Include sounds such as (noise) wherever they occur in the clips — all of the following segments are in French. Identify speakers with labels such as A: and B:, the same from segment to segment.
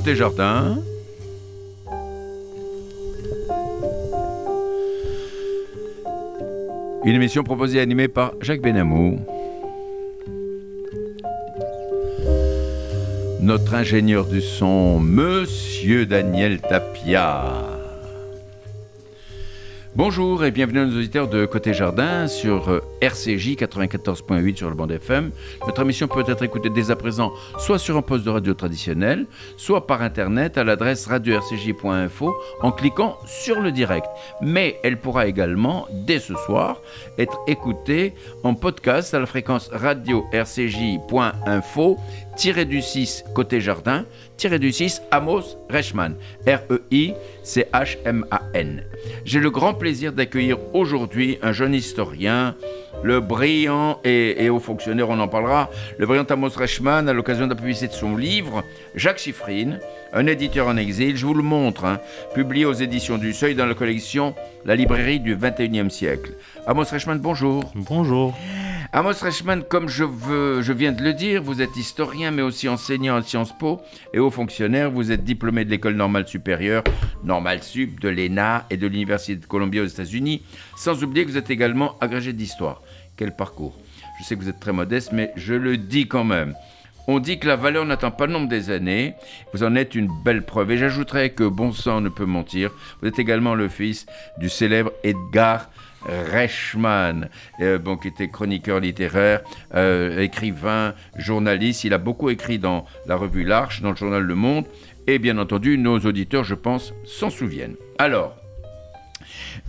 A: Côté jardin. Une émission proposée et animée par Jacques Benamou. Notre ingénieur du son, Monsieur Daniel Tapia. Bonjour et bienvenue à nos auditeurs de Côté Jardin sur euh, RCJ 94.8 sur le bande FM. Notre émission peut être écoutée dès à présent soit sur un poste de radio traditionnel, soit par internet à l'adresse radio-rcj.info en cliquant sur le direct. Mais elle pourra également, dès ce soir, être écoutée en podcast à la fréquence radio-rcj.info du 6 côté jardin, tiré du 6 Amos Reichmann, R-E-I-C-H-M-A-N. J'ai le grand plaisir d'accueillir aujourd'hui un jeune historien, le brillant et, haut fonctionnaire, on en parlera, le brillant Amos Reichmann à l'occasion de la publicité de son livre, Jacques Chiffrine, un éditeur en exil, je vous le montre, hein, publié aux éditions du Seuil dans la collection La librairie du 21e siècle. Amos Reichmann, bonjour.
B: Bonjour.
A: Amos Reichmann, comme je, viens de le dire, vous êtes historien mais aussi enseignant à Sciences Po et haut fonctionnaire. Vous êtes diplômé de l'école normale supérieure, normale sup, de l'ENA et de l'Université de Columbia aux États-Unis. Sans oublier que vous êtes également agrégé d'histoire. Quel parcours Je sais que vous êtes très modeste, mais je le dis quand même. On dit que la valeur n'attend pas le nombre des années. Vous en êtes une belle preuve. Et j'ajouterais que bon sang ne peut mentir. Vous êtes également le fils du célèbre Edgar Reichmann, euh, bon, qui était chroniqueur littéraire, euh, écrivain, journaliste. Il a beaucoup écrit dans la revue L'Arche, dans le journal Le Monde, et bien entendu, nos auditeurs, je pense, s'en souviennent. Alors,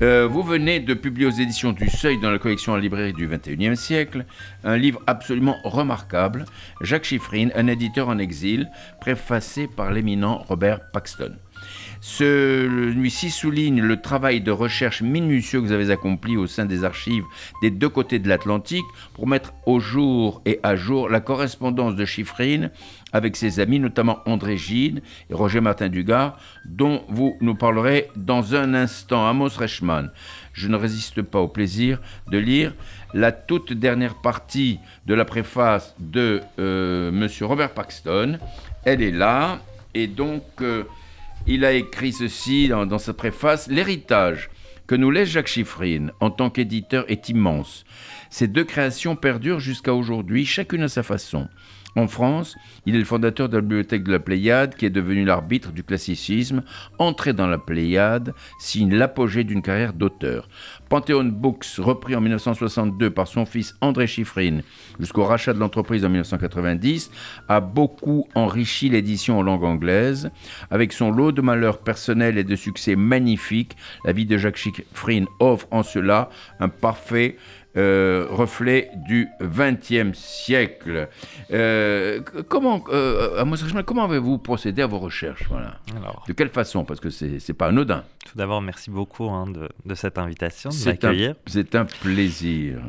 A: euh, vous venez de publier aux éditions du Seuil dans la collection en librairie du XXIe siècle un livre absolument remarquable, Jacques Chiffrine, un éditeur en exil, préfacé par l'éminent Robert Paxton. Celui-ci souligne le travail de recherche minutieux que vous avez accompli au sein des archives des deux côtés de l'Atlantique pour mettre au jour et à jour la correspondance de Chiffrine avec ses amis, notamment André Gide et Roger Martin Dugard, dont vous nous parlerez dans un instant. Amos Reichmann, je ne résiste pas au plaisir de lire la toute dernière partie de la préface de euh, M. Robert Paxton. Elle est là, et donc... Euh, il a écrit ceci dans, sa préface L'héritage que nous laisse Jacques Chiffrine en tant qu'éditeur est immense. Ces deux créations perdurent jusqu'à aujourd'hui, chacune à sa façon. En France, il est le fondateur de la bibliothèque de la Pléiade, qui est devenu l'arbitre du classicisme. Entré dans la Pléiade signe l'apogée d'une carrière d'auteur. Panthéon Books, repris en 1962 par son fils André Chiffrine jusqu'au rachat de l'entreprise en 1990, a beaucoup enrichi l'édition en langue anglaise. Avec son lot de malheurs personnels et de succès magnifiques, la vie de Jacques Chiffrine offre en cela un parfait euh, reflet du XXe siècle. Euh, comment, euh, comment avez-vous procédé à vos recherches voilà? De quelle façon? Parce que c'est pas anodin.
B: Tout d'abord, merci beaucoup hein, de, de, cette invitation, de m'accueillir.
A: C'est un plaisir.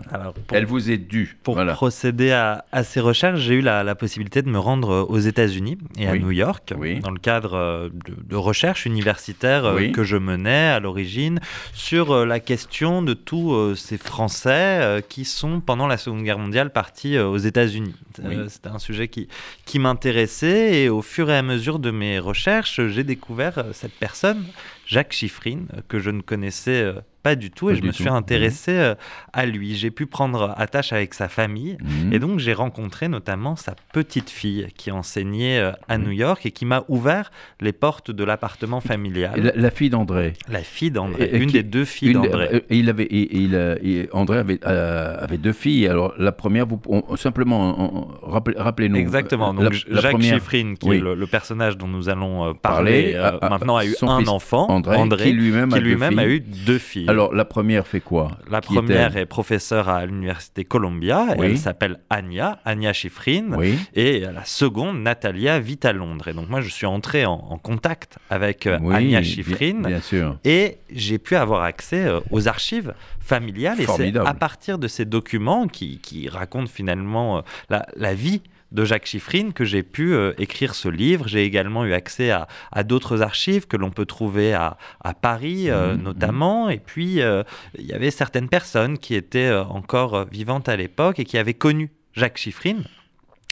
A: Elle vous est due.
B: Pour procéder à, à, ces recherches, j'ai eu la, la, possibilité de me rendre aux États-Unis et à New York dans le cadre de, de recherches universitaires que je menais à l'origine sur la question de tous ces Français euh, qui sont, pendant la Seconde Guerre mondiale, partis euh, aux États-Unis. Euh, c'était un sujet qui, qui m'intéressait et au fur et à mesure de mes recherches, j'ai découvert cette personne, Jacques Chiffrine, que je ne connaissais pas du tout et je me suis intéressé euh, à lui. J'ai pu prendre attache avec sa famille mhm. et donc j'ai rencontré notamment sa petite fille qui enseignait euh, à New York et qui m'a ouvert les portes de l'appartement familial.
A: La, fille d'André.
B: La fille d'André, une des deux filles d'André. Euh,
A: il avait, il, André avait, avait, deux filles. Alors la première, vous, simplement, rappelez-nous.
B: Exactement. Donc Jacques première, Chiffrine, qui est le, personnage dont nous allons parler, maintenant a eu un enfant, André, qui lui-même a, eu deux filles.
A: Alors, la première fait quoi?
B: La première est professeure à l'université Columbia. Elle s'appelle Anya, Anya Schifrin. Et la seconde, Natalia, vit à Londres. Et donc, moi, je suis entré en, contact avec euh, Anya Schifrin.
A: Bien, sûr.
B: Et j'ai pu avoir accès euh, aux archives familiales. Et c'est à partir de ces documents qui, racontent finalement euh, la, la vie de Jacques Chiffrine que j'ai pu euh, écrire ce livre. J'ai également eu accès à, d'autres archives que l'on peut trouver à, Paris euh, mmh, mmh. notamment. Et puis, euh, il y avait certaines personnes qui étaient encore vivantes à l'époque et qui avaient connu Jacques Chiffrine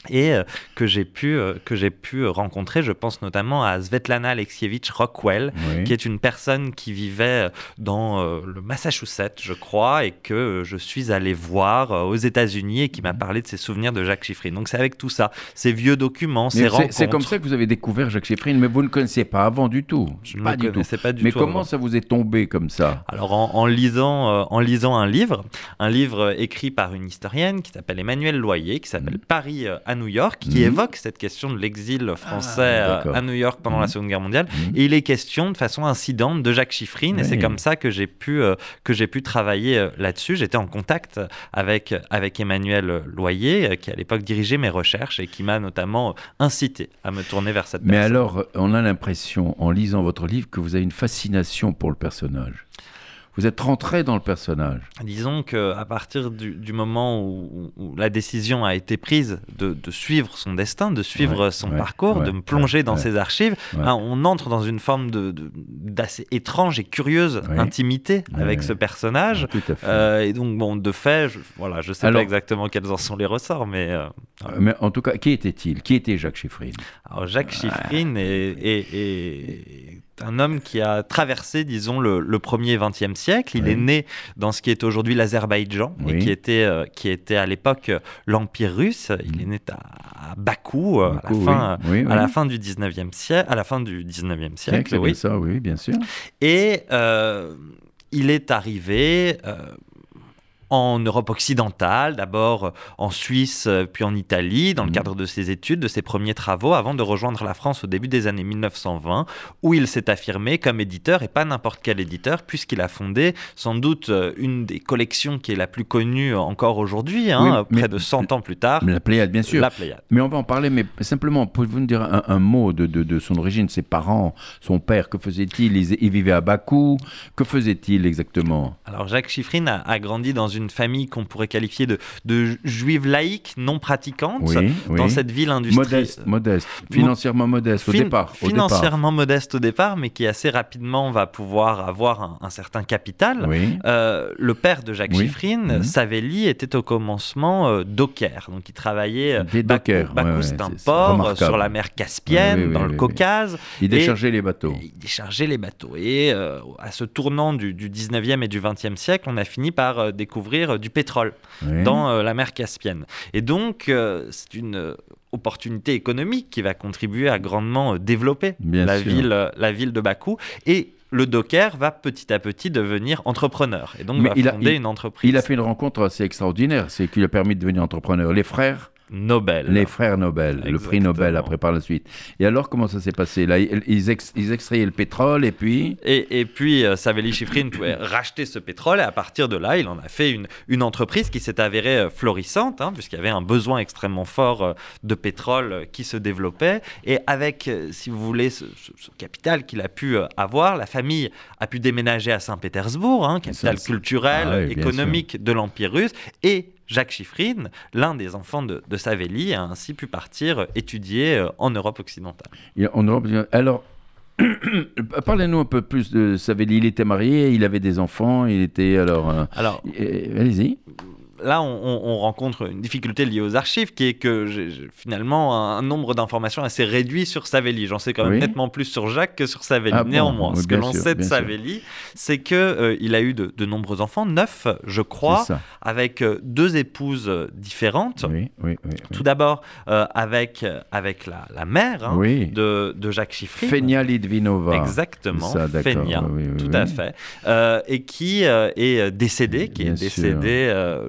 B: et euh, que j'ai pu euh, que j'ai pu rencontrer je pense notamment à Svetlana Alexievich Rockwell qui est une personne qui vivait dans euh, le Massachusetts je crois et que je suis allé voir aux États-Unis et qui m'a mhm. parlé de ses souvenirs de Jacques Chiffrine donc c'est avec tout ça ces vieux documents ces rencontres
A: c'est comme ça que vous avez découvert Jacques Chiffrine mais vous ne connaissiez pas avant du tout.
B: Je pas ne connaissais pas du
A: mais
B: tout
A: mais comment ça vous est tombé comme ça?
B: Alors en, lisant en lisant un livre un livre écrit par une historienne qui s'appelle Emmanuel Loyer qui s'appelle mhm. Paris à New York, qui mhm. évoque cette question de l'exil français ah, euh, à New York pendant la mhm. Seconde Guerre mondiale. Mhm. Et il est question de façon incidente de Jacques Chiffrine, et c'est comme ça que j'ai pu, euh, que j'ai pu travailler euh, là-dessus. J'étais en contact avec, avec Emmanuel Loyer, qui à l'époque dirigeait mes recherches et qui m'a notamment incité à me tourner vers cette
A: Mais alors, on a l'impression, en lisant votre livre, que vous avez une fascination pour le personnage vous êtes rentré dans le personnage.
B: Disons qu'à partir du, moment où, la décision a été prise de, suivre son destin, de suivre son parcours, de me plonger dans ses archives, hein, on entre dans une forme d'assez étrange et curieuse intimité avec ce personnage. Euh, et donc, bon, de fait, je, voilà, je sais pas exactement quels en sont les ressorts, mais... Euh,
A: mais en tout cas, qui était-il? Qui était Jacques Chiffrine
B: Alors, Jacques Chiffrine est un homme qui a traversé, disons, le, premier 20e siècle. Il est né dans ce qui est aujourd'hui l'Azerbaïdjan et qui était, euh, qui était à l'époque euh, l'Empire russe. Il est né à, Bakou, euh, à, la fin, à la fin du 19e siècle. À la fin du 19e siècle,
A: oui. ça, oui, bien sûr.
B: Et il est arrivé en Europe occidentale, d'abord euh, en Suisse, euh, puis en Italie, dans le mmh. cadre de ses études, de ses premiers travaux, avant de rejoindre la France au début des années 1920, où il s'est affirmé comme éditeur, et pas n'importe quel éditeur, puisqu'il a fondé sans doute euh, une des collections qui est la plus connue encore aujourd'hui, hein, près de 100 ans plus tard.
A: La Pléiade, bien sûr.
B: La Pléiade.
A: Mais on va en parler, mais simplement, pouvez-vous nous dire un, mot de, de, son origine, ses parents, son père, que faisait-il? Il, vivait à Bakou, que faisait-il exactement?
B: Alors Jacques Chiffrine a grandi dans une une famille qu'on pourrait qualifier de, de juive laïque, non pratiquante, dans cette ville industrielle.
A: Modeste, modeste, financièrement modeste au départ.
B: financièrement modeste au départ, mais qui assez rapidement va pouvoir avoir un, certain capital. Euh, le père de Jacques Chiffrine, mmh. Savelli, était au commencement euh, docker. Donc il travaillait.
A: Euh, Des dockers.
B: Bakou, c'est un port sur la mer Caspienne, dans le Caucase.
A: Il déchargeait les bateaux.
B: Il déchargeait les bateaux. Et à ce tournant du, du 19e et du 20e siècle, on a fini par découvrir euh, du pétrole dans euh, la mer Caspienne. Et donc, euh, c'est une opportunité économique qui va contribuer à grandement développer la ville, la ville de Bakou. Et le docker va petit à petit devenir entrepreneur et donc va fonder une entreprise.
A: Il a fait une rencontre assez extraordinaire, c'est qui lui a permis de devenir entrepreneur. Les frères
B: Nobel.
A: Les frères Nobel, le prix Nobel après par la suite. Et alors, comment ça s'est passé Là, ils, extrayaient le pétrole et puis
B: Et, et puis, euh, Savelli Schifrin pouvait (laughs) racheter ce pétrole et à partir de là, il en a fait une, une entreprise qui s'est avérée euh, florissante, hein, puisqu'il y avait un besoin extrêmement fort euh, de pétrole qui se développait. Et avec, si vous voulez, ce, capital qu'il a pu avoir, la famille a pu déménager à Saint-Pétersbourg, hein, capital culturel, ah économique de l'Empire russe, et Jacques Chiffrine, l'un des enfants de, Savelli, a ainsi pu partir étudier euh, en Europe occidentale.
A: En Europe, alors, (coughs) Parlez-nous un peu plus de Savelli. Il était marié, il avait des enfants, il était alors.
B: alors
A: allez-y.
B: Là, on, rencontre une difficulté liée aux archives, qui est que j'ai finalement un, nombre d'informations assez réduit sur Savelli. J'en sais quand même nettement plus sur Jacques que sur Savelli. Ah Néanmoins, ce que l'on sait de Savelli, c'est que euh, il a eu de, nombreux enfants, neuf, je crois, avec euh, deux épouses différentes. Tout d'abord avec avec la, mère hein, de, de, Jacques Chiffry.
A: Fenia Lidvinova.
B: Exactement. Fenia, tout à fait, et qui est décédée, qui est décédée euh,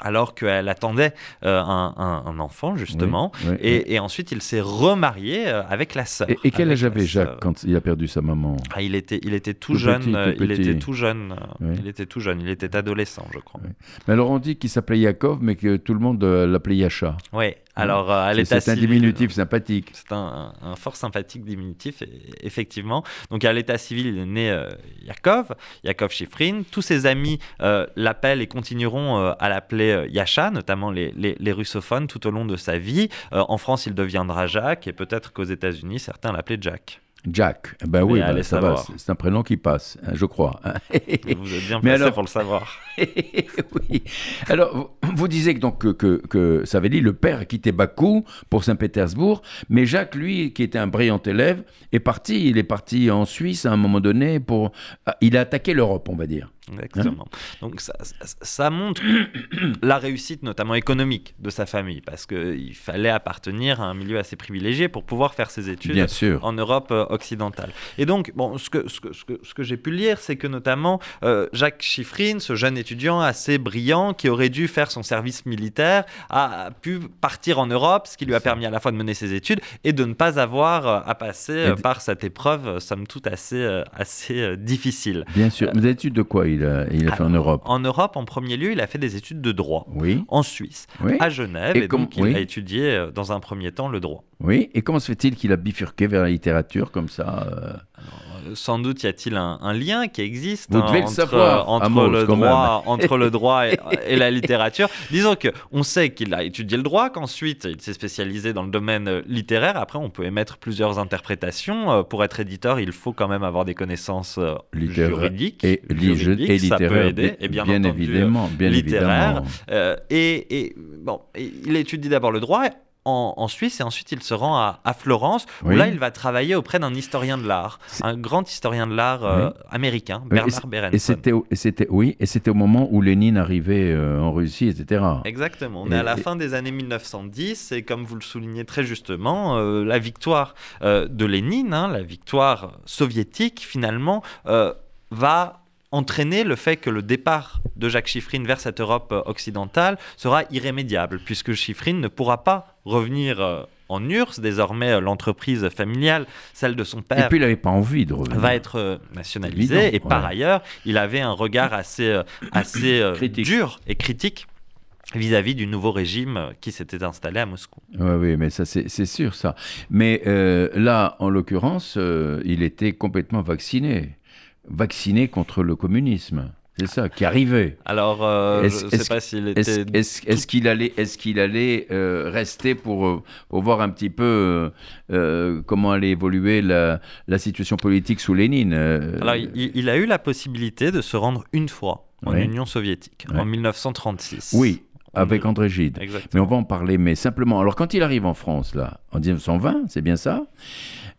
B: alors qu'elle attendait euh, un, enfant, justement. et, ensuite, il s'est remarié euh, avec la sœur.
A: Et, quel âge avait Jacques quand il a perdu sa maman?
B: Ah, il, était, il était tout, jeune. il était tout jeune. Il était tout jeune. Il était adolescent, je crois.
A: Mais alors, on dit qu'il s'appelait Yakov, mais que tout le monde l'appelait Yacha.
B: Oui, alors, à l'état
A: C'est un diminutif sympathique.
B: C'est un, fort sympathique diminutif, effectivement. Donc, à l'état civil, il est né euh, Yakov, Yakov Shifrin. Tous ses amis euh, l'appellent et continueront euh, à l'appeler Yasha, notamment les, les, russophones, tout au long de sa vie. en France, il deviendra Jacques, et peut-être qu'aux États-Unis, certains l'appelaient Jack.
A: Jack. Ben oui, ben ça va. C'est un prénom qui passe, hein, je crois. (laughs)
B: Vous êtes bien placé alors... pour le savoir. (laughs)
A: oui. Alors, vous disiez donc que, que, que Savelli, le père, a quitté Bakou pour Saint-Pétersbourg, mais Jacques, lui, qui était un brillant élève, est parti. Il est parti en Suisse à un moment donné pour. Ah, il a attaqué l'Europe, on va dire.
B: Exactement. Donc ça, ça, montre (coughs) la réussite, notamment économique, de sa famille, parce qu'il fallait appartenir à un milieu assez privilégié pour pouvoir faire ses études
A: Bien sûr.
B: en Europe euh, occidentale. Et donc, bon, ce que, ce que, ce que, ce que j'ai pu lire, c'est que notamment euh, Jacques Chiffrine, ce jeune étudiant assez brillant qui aurait dû faire son service militaire, a pu partir en Europe, ce qui lui a permis à la fois de mener ses études et de ne pas avoir euh, à passer par cette épreuve, somme toute, assez, assez difficile.
A: Bien sûr. Des études de quoi il a, fait en Europe?
B: En Europe, en premier lieu, il a fait des études de droit oui. en Suisse, à Genève, et, donc il a étudié euh, dans un premier temps le droit.
A: Oui, et comment se fait-il qu'il a bifurqué vers la littérature comme ça euh
B: sans doute y a-t-il un, lien qui existe
A: Vous devez
B: entre,
A: le savoir, (laughs)
B: entre, le droit, entre le droit et, la littérature. Disons que on sait qu'il a étudié le droit, qu'ensuite il s'est spécialisé dans le domaine littéraire. Après, on peut émettre plusieurs interprétations. Euh, pour être éditeur, il faut quand même avoir des connaissances euh, juridiques
A: et,
B: juridiques,
A: et
B: littéraires. Ça peut aider. Et bien, entendu,
A: évidemment, bien
B: littéraire.
A: Évidemment.
B: Euh, et, et, bon, il étudie d'abord le droit en, Suisse et ensuite il se rend à, Florence où là il va travailler auprès d'un historien de l'art, un grand historien de l'art euh, américain, Bernard Berenson.
A: Et c'était, c'était, oui, et c'était au moment où Lénine arrivait euh, en Russie, etc.
B: Exactement. On est à la fin des années 1910 et comme vous le soulignez très justement, euh, la victoire de Lénine, hein, la victoire soviétique finalement, va entraîner le fait que le départ de Jacques Chiffrine vers cette Europe euh, occidentale sera irrémédiable, puisque Chiffrine ne pourra pas revenir euh, en URSS. Désormais, euh, l'entreprise familiale, celle de son père.
A: Et puis, il n'avait pas envie de revenir.
B: Va être nationalisée. et par ailleurs, il avait un regard assez, assez dur et critique vis-à-vis du nouveau régime qui s'était installé à Moscou.
A: Oui, oui, mais ça c'est sûr ça. Mais là, en l'occurrence, il était complètement vacciné vacciné contre le communisme. C'est ça, qui arrivait.
B: Alors, euh, je ne sais pas s'il était.
A: Est-ce qu'il allait, est qu'il allait euh, rester pour, euh, pour, voir un petit peu comment allait évoluer la, la, situation politique sous Lénine
B: Alors, il, a eu la possibilité de se rendre une fois en Union soviétique, en 1936.
A: Oui, avec André Gide. Mais on va en parler, mais simplement. Alors, quand il arrive en France, là, en 1920, c'est bien ça?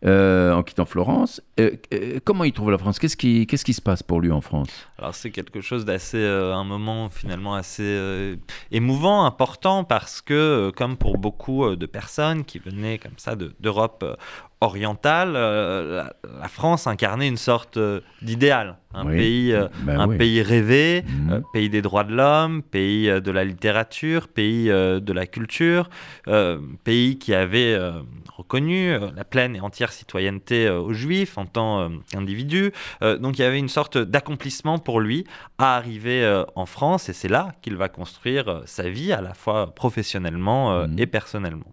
A: Euh, en quittant Florence. Euh, euh, comment il trouve la France? Qu'est-ce qui, qu'est-ce qui se passe pour lui en France?
B: Alors c'est quelque chose d'assez, un moment finalement assez émouvant, important, parce que comme pour beaucoup de personnes qui venaient comme ça d'Europe orientale, euh, la, France incarnait une sorte euh, d'idéal, un, pays, euh, ben un pays rêvé, mhm. pays des droits de l'homme, pays de la littérature, pays de la culture, pays qui avait reconnu la pleine et entière citoyenneté aux Juifs en tant qu'individus. donc il y avait une sorte d'accomplissement pour lui à arriver en France et c'est là qu'il va construire sa vie à la fois professionnellement mhm. et personnellement.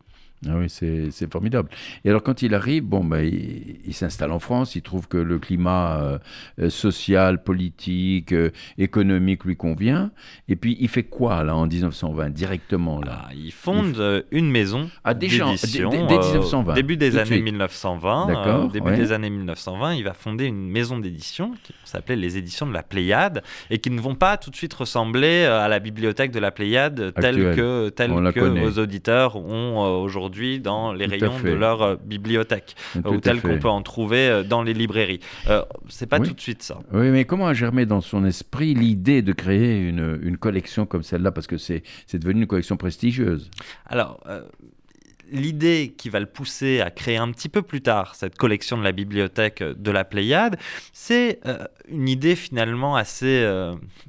A: Ah oui, c'est formidable. Et alors, quand il arrive, bon, ben, il, s'installe en France, il trouve que le climat euh, social, politique, euh, économique lui convient. Et puis, il fait quoi, là, en 1920, directement là?
B: Ah, Il fonde euh, une maison
A: ah, d'édition. Dès, 1920.
B: début des années 1920. D'accord. début des années 1920, il va fonder une maison d'édition qui s'appelait les éditions de la Pléiade et qui ne vont pas tout de suite ressembler à la bibliothèque de la Pléiade telle que, telle que vos auditeurs ont aujourd'hui dans les rayons de leur euh, bibliothèque, ou tel qu'on peut en trouver euh, dans les librairies. Euh, c'est pas tout de suite ça.
A: Oui, mais comment a germé dans son esprit l'idée de créer une, une collection comme celle-là? Parce que c'est devenu une collection prestigieuse.
B: Alors. l'idée qui va le pousser à créer un petit peu plus tard cette collection de la bibliothèque de la Pléiade, c'est une idée finalement assez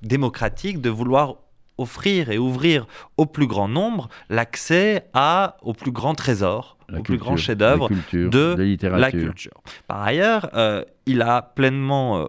B: démocratique de vouloir offrir et ouvrir au plus grand nombre l'accès à au plus grand trésor, au plus grand chef-d'œuvre de, la culture. Par ailleurs, euh, il a pleinement euh,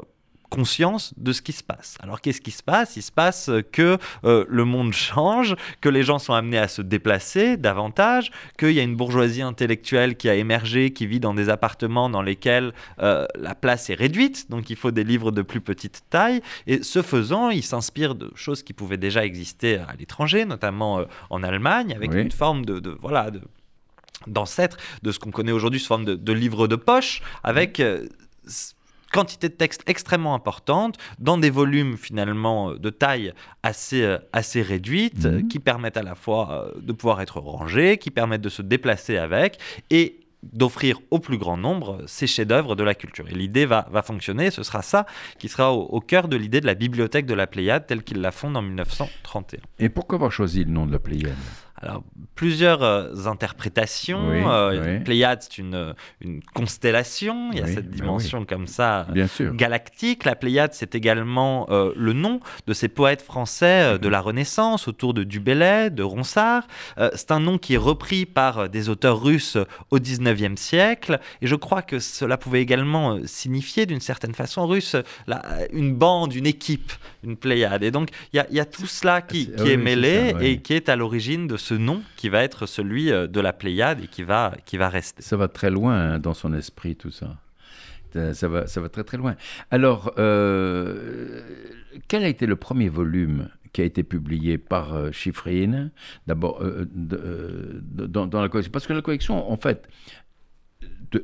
B: conscience de ce qui se passe. Alors qu'est-ce qui se passe? Il se passe que euh, le monde (laughs) change, que les gens sont amenés à se déplacer davantage, qu'il y a une bourgeoisie intellectuelle qui a émergé, qui vit dans des appartements dans lesquels euh, la place est réduite, donc il faut des livres de plus petite taille. Et ce faisant, il s'inspire de choses qui pouvaient déjà exister à l'étranger, notamment euh, en Allemagne, avec une forme de, voilà de d'ancêtre de ce qu'on connaît aujourd'hui sous forme de, de livres de poche, avec quantité de texte extrêmement importante, dans des volumes finalement euh, de taille assez, euh, assez réduite, mhm. qui permettent à la fois euh, de pouvoir être rangés, qui permettent de se déplacer avec, et d'offrir au plus grand nombre ces chefs-d'œuvre de la culture. Et l'idée va, va fonctionner, ce sera ça qui sera au, au cœur de l'idée de la bibliothèque de la Pléiade telle qu'il la fonde en 1931.
A: Et pourquoi avoir choisi le nom de la Pléiade?
B: Alors, plusieurs euh, interprétations. Euh, Pléiade, c'est une, une, constellation. Il y a cette bah dimension comme ça galactique. La Pléiade, c'est également euh, le nom de ces poètes français de la Renaissance, autour de Du de Ronsard. c'est un nom qui est repris par des auteurs russes au 19e siècle. Et je crois que cela pouvait également signifier, d'une certaine façon russe, une bande, une équipe, une Pléiade. Et donc, il y, y, a tout cela qui, qui est mêlé et qui est à l'origine de ce nom qui va être celui euh, de la Pléiade et qui va, qui va rester.
A: Ça va très loin hein, dans son esprit, tout ça. Ça va, ça va très très loin. Alors, euh, quel a été le premier volume qui a été publié par euh, Chiffrine D'abord, dans, la collection. Parce que la collection, en fait,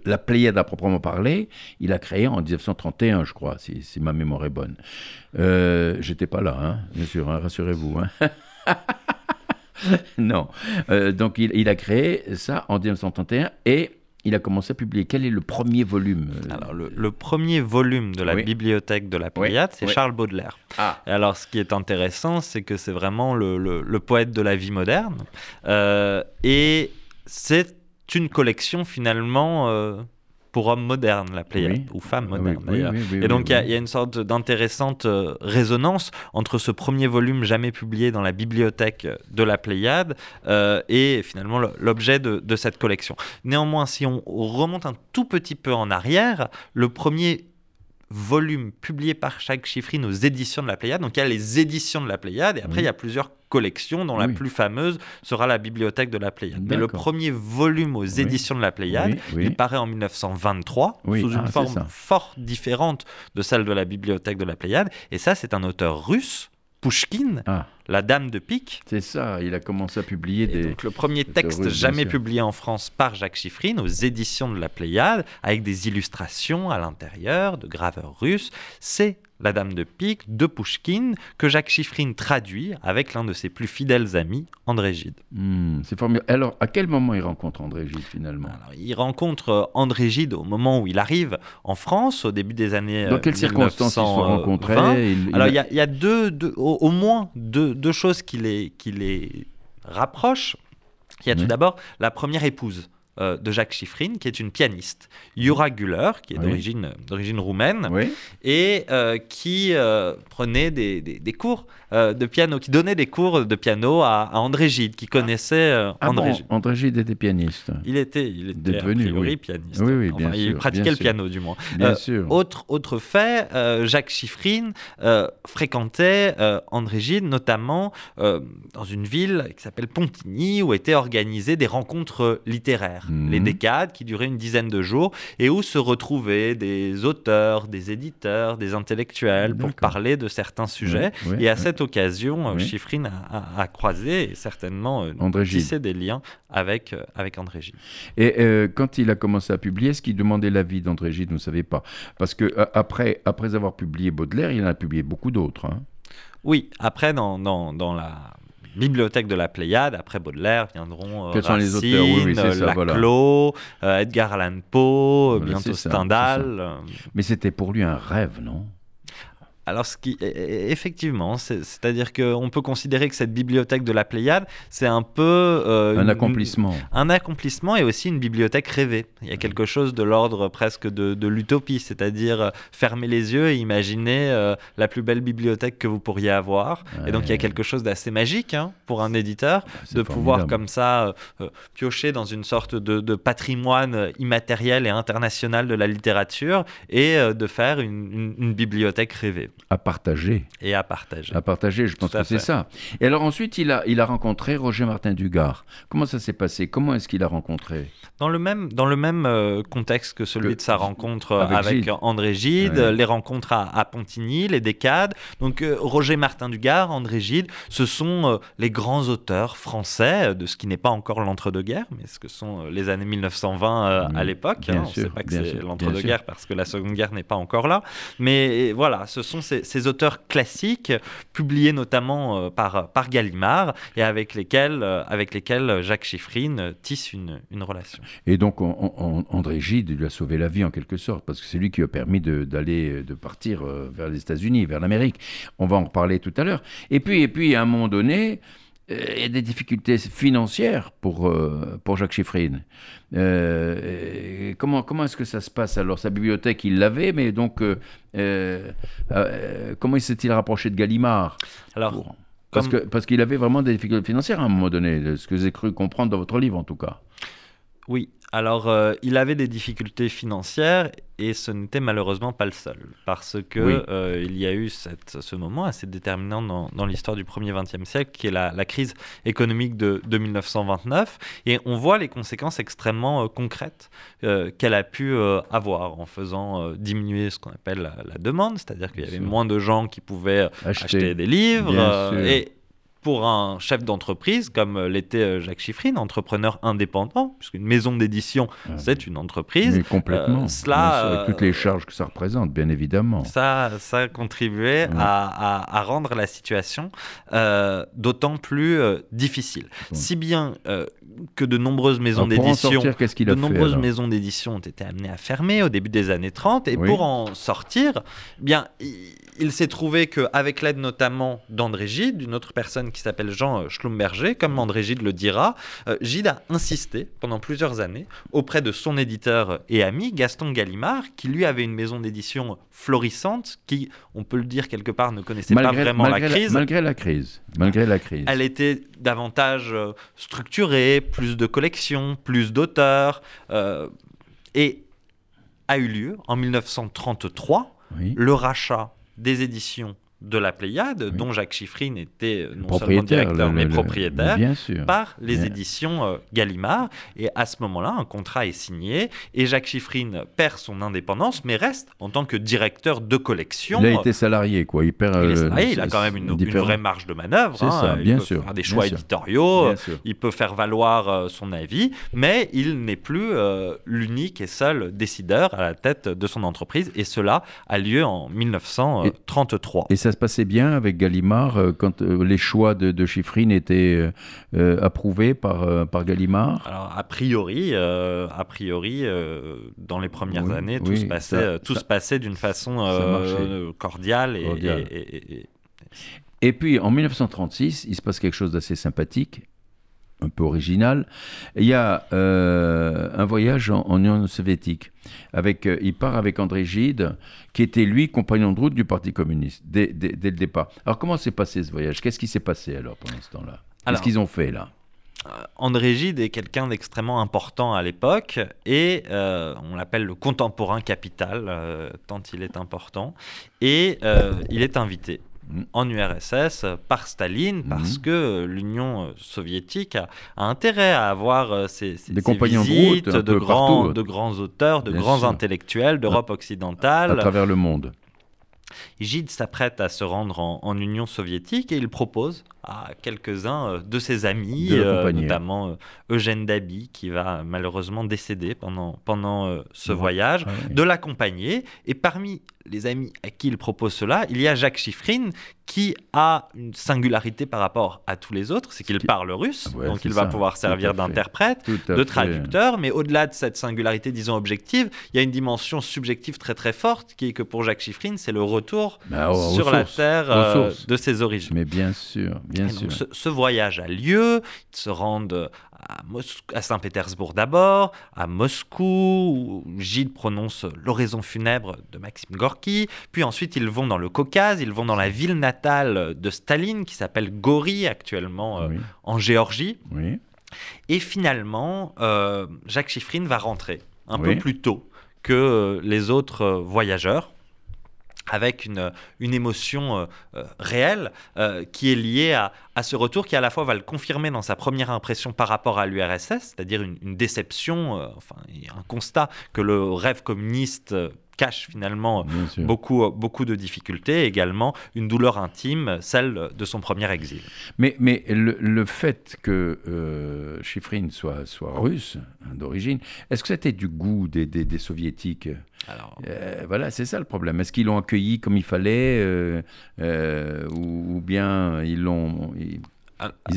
A: la Pléiade à proprement parler, il a créé en 1931, je crois, si, si ma mémoire est bonne. J'étais pas là, hein, bien sûr, hein, rassurez-vous. Hein. (laughs) (laughs) non. Euh, donc il, a créé ça en 1931 et il a commencé à publier. Quel est le premier volume
B: euh Alors, le, premier volume de la bibliothèque de la Pléiade, c'est Charles Baudelaire. Ah. Alors, ce qui est intéressant, c'est que c'est vraiment le, poète de la vie moderne. Euh, et c'est une collection finalement pour hommes modernes, la Pléiade, ou femmes modernes d'ailleurs. et donc il y, a une sorte d'intéressante euh, résonance entre ce premier volume jamais publié dans la bibliothèque de la Pléiade euh, et finalement l'objet de, de, cette collection. Néanmoins, si on remonte un tout petit peu en arrière, le premier volume publié par chaque chiffrine aux éditions de la Pléiade. Donc il y a les éditions de la Pléiade et après il y a plusieurs collections dont la plus fameuse sera la bibliothèque de la Pléiade. Mais le premier volume aux éditions de la Pléiade, il paraît en 1923 sous une ah, forme fort différente de celle de la bibliothèque de la Pléiade. Et ça, c'est un auteur russe Pushkin, ah. La Dame de Pique.
A: C'est ça, il a commencé à publier des.
B: Donc, le premier texte jamais publié en France par Jacques Chiffrine aux éditions de la Pléiade, avec des illustrations à l'intérieur de graveurs russes, c'est la Dame de Pique de Pushkin, que Jacques Chiffrine traduit avec l'un de ses plus fidèles amis, André Gide.
A: Hmm, c'est formidable. Alors, à quel moment il rencontre André Gide finalement?
B: Il rencontre euh, André Gide au moment où il arrive en France, au début des années.
A: Dans quelles circonstances ils se sont rencontrés
B: Alors, il y, a, deux, au, moins deux, choses qui les, qui les rapprochent. Il y a tout d'abord la première épouse de Jacques Chiffrine, qui est une pianiste, Yura Güller, qui est d'origine roumaine, et qui prenait des, des, cours de piano, qui donnait des cours de piano à, André Gide, qui connaissait ah André Gide.
A: André Gide était pianiste.
B: Il était, il était devenu oui. pianiste.
A: Oui, oui, bien
B: il pratiquait le piano, du moins.
A: Bien sûr.
B: Autre, autre fait, Jacques Chiffrine fréquentait André Gide, notamment dans une ville qui s'appelle Pontigny, où étaient organisées des rencontres littéraires, mhm. les décades, qui duraient une dizaine de jours, et où se retrouvaient des auteurs, des éditeurs, des intellectuels pour parler de certains sujets. et à cette occasion, Chiffrine a, croisé et certainement euh, tissé des liens avec, euh, avec André Gide.
A: Et euh, quand il a commencé à publier, est-ce qu'il demandait l'avis d'André Gide Vous ne savez pas. Parce que après, après avoir publié Baudelaire, il en a publié beaucoup d'autres. Hein.
B: Oui, après, dans, dans, dans la bibliothèque de la Pléiade. Après Baudelaire viendront euh, Racine, les auteurs? Oui, Laclos, euh, Edgar Allan Poe, bientôt Stendhal.
A: Mais c'était pour lui un rêve, non?
B: Alors, ce qui, effectivement, c'est-à-dire qu'on peut considérer que cette bibliothèque de la Pléiade, c'est un peu...
A: Euh, un accomplissement.
B: un accomplissement et aussi une bibliothèque rêvée. Il y a quelque chose de l'ordre presque de, l'utopie, c'est-à-dire euh, fermer les yeux et imaginer euh, la plus belle bibliothèque que vous pourriez avoir. Et donc, il y a quelque chose d'assez magique hein, pour un éditeur ah, de pouvoir comme ça piocher dans une sorte de, patrimoine immatériel et international de la littérature et de faire une bibliothèque rêvée
A: à partager.
B: Et à partager.
A: À partager, je pense que c'est ça. Et alors ensuite, il a, il a rencontré Roger Martin Dugard. Comment ça s'est passé? Comment est-ce qu'il a rencontré?
B: Dans le même, dans le même euh, contexte que celui de sa rencontre avec, André Gide, les rencontres à, Pontigny, les décades. Donc euh, Roger Martin Dugard, André Gide, ce sont euh, les grands auteurs français de ce qui n'est pas encore l'entre-deux-guerres, mais ce que sont les années 1920 à l'époque. Hein. On ne sait pas que c'est l'entre-deux-guerres parce que la Seconde Guerre n'est pas encore là. Mais voilà, ce sont ces, auteurs classiques, publiés notamment par, par Gallimard, et avec lesquels, avec lesquels Jacques Chiffrine tisse une, une relation.
A: Et donc André Gide lui a sauvé la vie en quelque sorte, parce que c'est lui qui a permis d'aller, de, partir euh, vers les États-Unis, vers l'Amérique. On va en reparler tout à l'heure. Et puis, et puis à un moment donné, euh, il y a des difficultés financières pour, euh, pour Jacques Chiffrine. comment comment est-ce que ça se passe? Alors Sa bibliothèque, il l'avait, mais donc comment s'est-il rapproché de Gallimard?
B: Alors,
A: parce que parce qu'il avait vraiment des difficultés financières à un moment donné, ce que j'ai cru comprendre dans votre livre en tout cas.
B: Oui, alors euh, il avait des difficultés financières et ce n'était malheureusement pas le seul, parce que euh, il y a eu ce moment assez déterminant dans, l'histoire du premier XXe siècle, qui est la, crise économique de, 1929, et on voit les conséquences extrêmement euh, concrètes qu'elle a pu avoir en faisant diminuer ce qu'on appelle la, demande, c'est-à-dire qu'il y avait moins de gens qui pouvaient acheter, des livres, et pour un chef d'entreprise comme l'était euh, Jacques Chiffrine, entrepreneur indépendant, puisqu'une maison d'édition, ah, c'est une entreprise.
A: Mais complètement. Euh, cela, avec toutes les euh, charges que ça représente, bien évidemment.
B: Ça, ça contribuait à, à, rendre la situation d'autant plus difficile. Si bien que de nombreuses maisons d'édition, de nombreuses maisons d'édition ont été amenées à fermer au début des années 30, et pour en sortir, eh bien il s'est trouvé qu'avec l'aide notamment d'André Gide, d'une autre personne qui s'appelle Jean euh, Schlumberger, comme André Gide le dira, euh, Gide a insisté pendant plusieurs années auprès de son éditeur et ami Gaston Gallimard, qui lui avait une maison d'édition florissante, qui, on peut le dire quelque part, ne connaissait pas vraiment la crise.
A: malgré la crise. Malgré la crise.
B: Elle était davantage euh, structurée, plus de collections, plus d'auteurs, et a eu lieu en 1933 le rachat des éditions de la Pléiade, dont Jacques Chiffrine était non seulement directeur, mais propriétaire, par les éditions euh, Gallimard. Et à ce moment-là, un contrat est signé et Jacques Chiffrine perd son indépendance, mais reste en tant que directeur de collection.
A: Il a été salarié, quoi. Il perd.
B: Il, a quand même une, vraie marge de manœuvre. Hein.
A: bien
B: il
A: sûr.
B: peut faire des choix éditoriaux, il peut faire valoir euh, son avis, mais il n'est plus euh, l'unique et seul décideur à la tête de son entreprise. Et cela a lieu en 1933.
A: Et, et ça ça se passait bien avec Gallimard euh, quand euh, les choix de, de Chiffrine étaient euh, approuvés par, par Gallimard?
B: Alors, a priori, a priori dans les premières années, tout, se, passait, tout se passait d'une façon cordiale. Et,
A: et, puis, en 1936, il se passe quelque chose d'assez sympathique. Un peu original. Il y a euh, un voyage en, Union soviétique. Avec, euh, il part avec André Gide, qui était lui compagnon de route du Parti communiste dès, le départ. Alors comment s'est passé ce voyage? Qu'est-ce qui s'est passé alors pendant ce temps-là? Qu'est-ce qu'ils ont fait là?
B: euh, André Gide est quelqu'un d'extrêmement important à l'époque et on l'appelle le contemporain capital, tant il est important. Et il est invité. En URSS par Staline parce mm. que l'Union soviétique a, intérêt à avoir euh, ces,
A: Des compagnons visites de,
B: grands, de grands auteurs, de grands intellectuels d'Europe occidentale.
A: À travers le monde.
B: Gide s'apprête à se rendre en, Union soviétique et il propose à quelques-uns euh, de ses amis, euh, notamment Eugène Dabi, qui va malheureusement décéder pendant, pendant ce voyage, de l'accompagner. Et parmi les amis à qui il propose cela, il y a Jacques Chiffrine qui a une singularité par rapport à tous les autres, c'est qu'il parle russe, donc il va pouvoir servir d'interprète, de traducteur, mais au-delà de cette singularité, disons, objective, il y a une dimension subjective très très forte qui est que pour Jacques Chiffrine, c'est le retour bah, sur la terre euh, de ses origines.
A: Mais bien sûr, bien sûr.
B: ce, ce, voyage a lieu, ils se rendent à, Saint-Pétersbourg d'abord, à Moscou, où Gide prononce l'oraison funèbre de Maxime Gorky, puis ensuite ils vont dans le Caucase, ils vont dans la ville natale de Staline qui s'appelle Gori actuellement euh, en Géorgie. Et finalement, euh, Jacques Chiffrine va rentrer un peu plus tôt que euh, les autres voyageurs avec une, une émotion euh, euh, réelle euh, qui est liée à, à, ce retour qui à la fois va le confirmer dans sa première impression par rapport à l'URSS, c'est-à-dire une, une, déception, enfin un constat que le rêve communiste cache finalement beaucoup, beaucoup de difficultés, également une douleur intime, celle de son premier exil.
A: Mais, mais le, fait que euh, soit, soit russe hein, d'origine, est-ce que c'était du goût des, des, soviétiques? Alors, euh, voilà, c'est ça le problème. Est-ce qu'ils l'ont accueilli comme il fallait, euh, euh, ou, bien ils l'ont, ils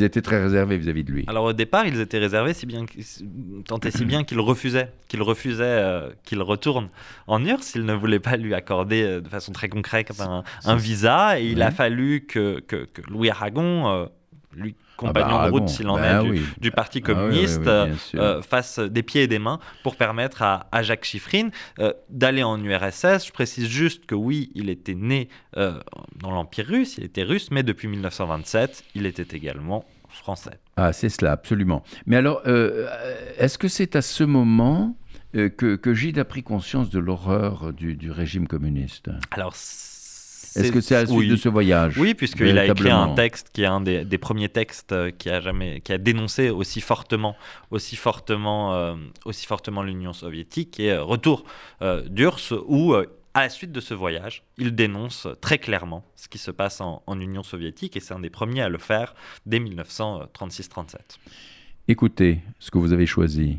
A: étaient très réservés vis-à-vis de lui.
B: Alors au départ, ils étaient réservés, si bien, tant et si bien qu'il refusait, qu'il refusait euh, qu'il retourne en URSS. Il ne voulait pas lui accorder euh, de façon très concrète un, visa. Et il a fallu que, que, Louis Aragon euh, lui compagnon ah bah, de route, s'il en bah est, du, Parti ah communiste, euh, fasse des pieds et des mains pour permettre à, Jacques Chiffrine euh, d'aller en URSS. Je précise juste que oui, il était né euh, dans l'Empire russe, il était russe, mais depuis 1927, il était également français.
A: Ah, c'est cela, absolument. Mais alors, est-ce que c'est à ce moment que, que Gide a pris conscience de l'horreur du, du, régime communiste?
B: Alors,
A: est-ce que c'est à la suite de ce voyage
B: Oui, puisqu'il a écrit un texte qui est un des, premiers textes euh, qui a jamais, qui a dénoncé aussi fortement, aussi fortement, euh, aussi fortement l'Union soviétique et euh, Retour d'Urs où à la suite de ce voyage, il dénonce très clairement ce qui se passe en, en Union soviétique et c'est un des premiers à le faire dès 1936-37.
A: Écoutez ce que vous avez choisi.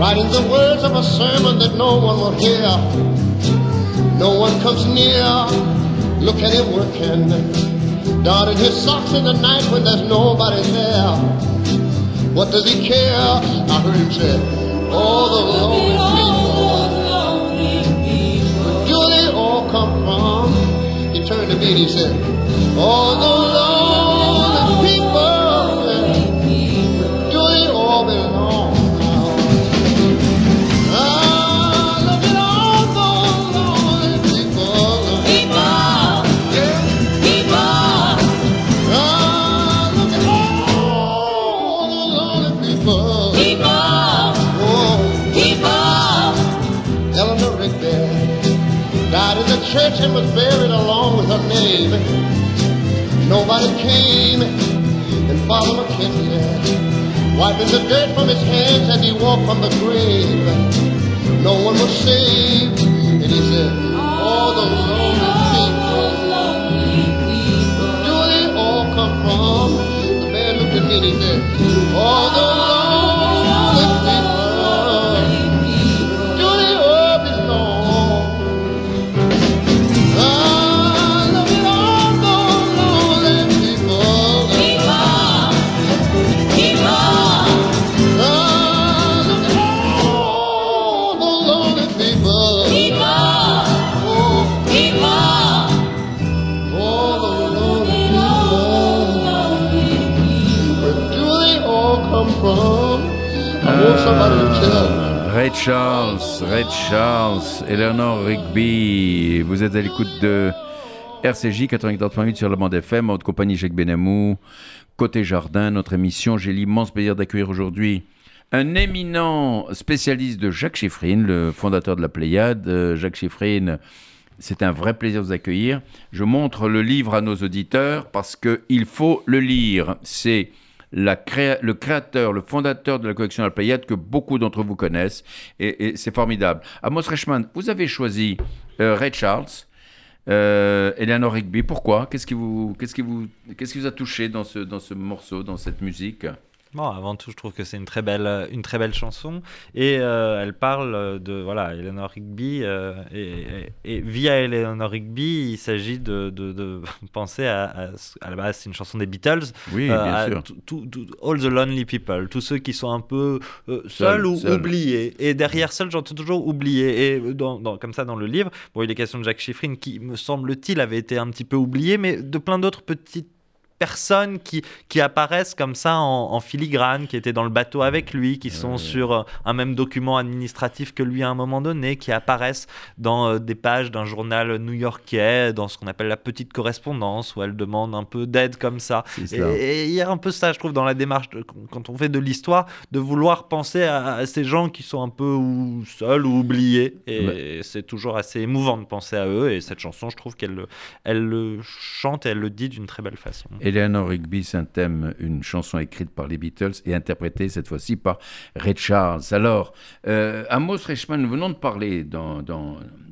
A: writing the words of a sermon that no one will hear. No one comes near, look at him working, darting his socks in the night when there's nobody there. What does he care? I heard him say, all the lonely people. Where do they all come from? He turned to me and he said, all the
C: was buried along with her name. Nobody came and Father McKenzie wiping the dirt from his hands as he walked from the grave. No one was saved, and he said, all the lonely people, do they all come from? The man looked at me and he said, all the
A: Ray Charles, Ray Charles, Eleanor Rigby, vous êtes à l'écoute de RCJ 94.8 sur la bande FM, en compagnie Jacques Benamou, Côté Jardin, notre émission. J'ai l'immense plaisir d'accueillir aujourd'hui un éminent spécialiste de Jacques Chiffrine, le fondateur de la Pléiade. Euh, Jacques Chiffrine, c'est un vrai plaisir de vous accueillir. Je montre le livre à nos auditeurs parce qu'il faut le lire. C'est le créateur, le fondateur de la collection La que beaucoup d'entre vous connaissent. Et, c'est formidable. Amos Reichmann, vous avez choisi euh, Ray Charles. Euh, Eleanor Rigby, pourquoi? Qu'est-ce qui vous, qui qui vous a touché dans ce, dans ce morceau, dans cette musique?
B: Bon, avant tout, je trouve que c'est une très belle, une très belle chanson et euh, elle parle de voilà Eleanor Rigby euh, et, via Eleanor Rigby, il s'agit de, de, (laughs) penser à, à, la base c'est une chanson des Beatles.
A: Oui, bien
B: sûr. all the lonely people, tous ceux qui sont un peu seuls ou oubliés. Et derrière seul, j'entends toujours oublié. Et dans, comme ça dans le livre, bon, il est question de Jacques Chiffrine qui me semble-t-il avait été un petit peu oublié, mais de plein d'autres petites personnes qui, qui apparaissent comme ça en, filigrane, qui étaient dans le bateau avec lui, qui sont sur euh, un même document administratif que lui à un moment donné, qui apparaissent dans euh, des pages d'un journal new-yorkais, dans ce qu'on appelle la petite correspondance, où elle demande un peu d'aide comme ça. Et il y a un peu ça, je trouve, dans la démarche, quand on fait de l'histoire, de vouloir penser à, ces gens qui sont un peu ou seuls ou oubliés. Et c'est toujours assez émouvant de penser à eux. Et cette chanson, je trouve qu'elle elle le chante et elle le dit d'une très belle façon.
A: Eleanor Rigby, thème, une chanson écrite par les Beatles et interprétée cette fois-ci par Ray Charles. Alors, euh, Amos Reichman, nous venons de parler dans,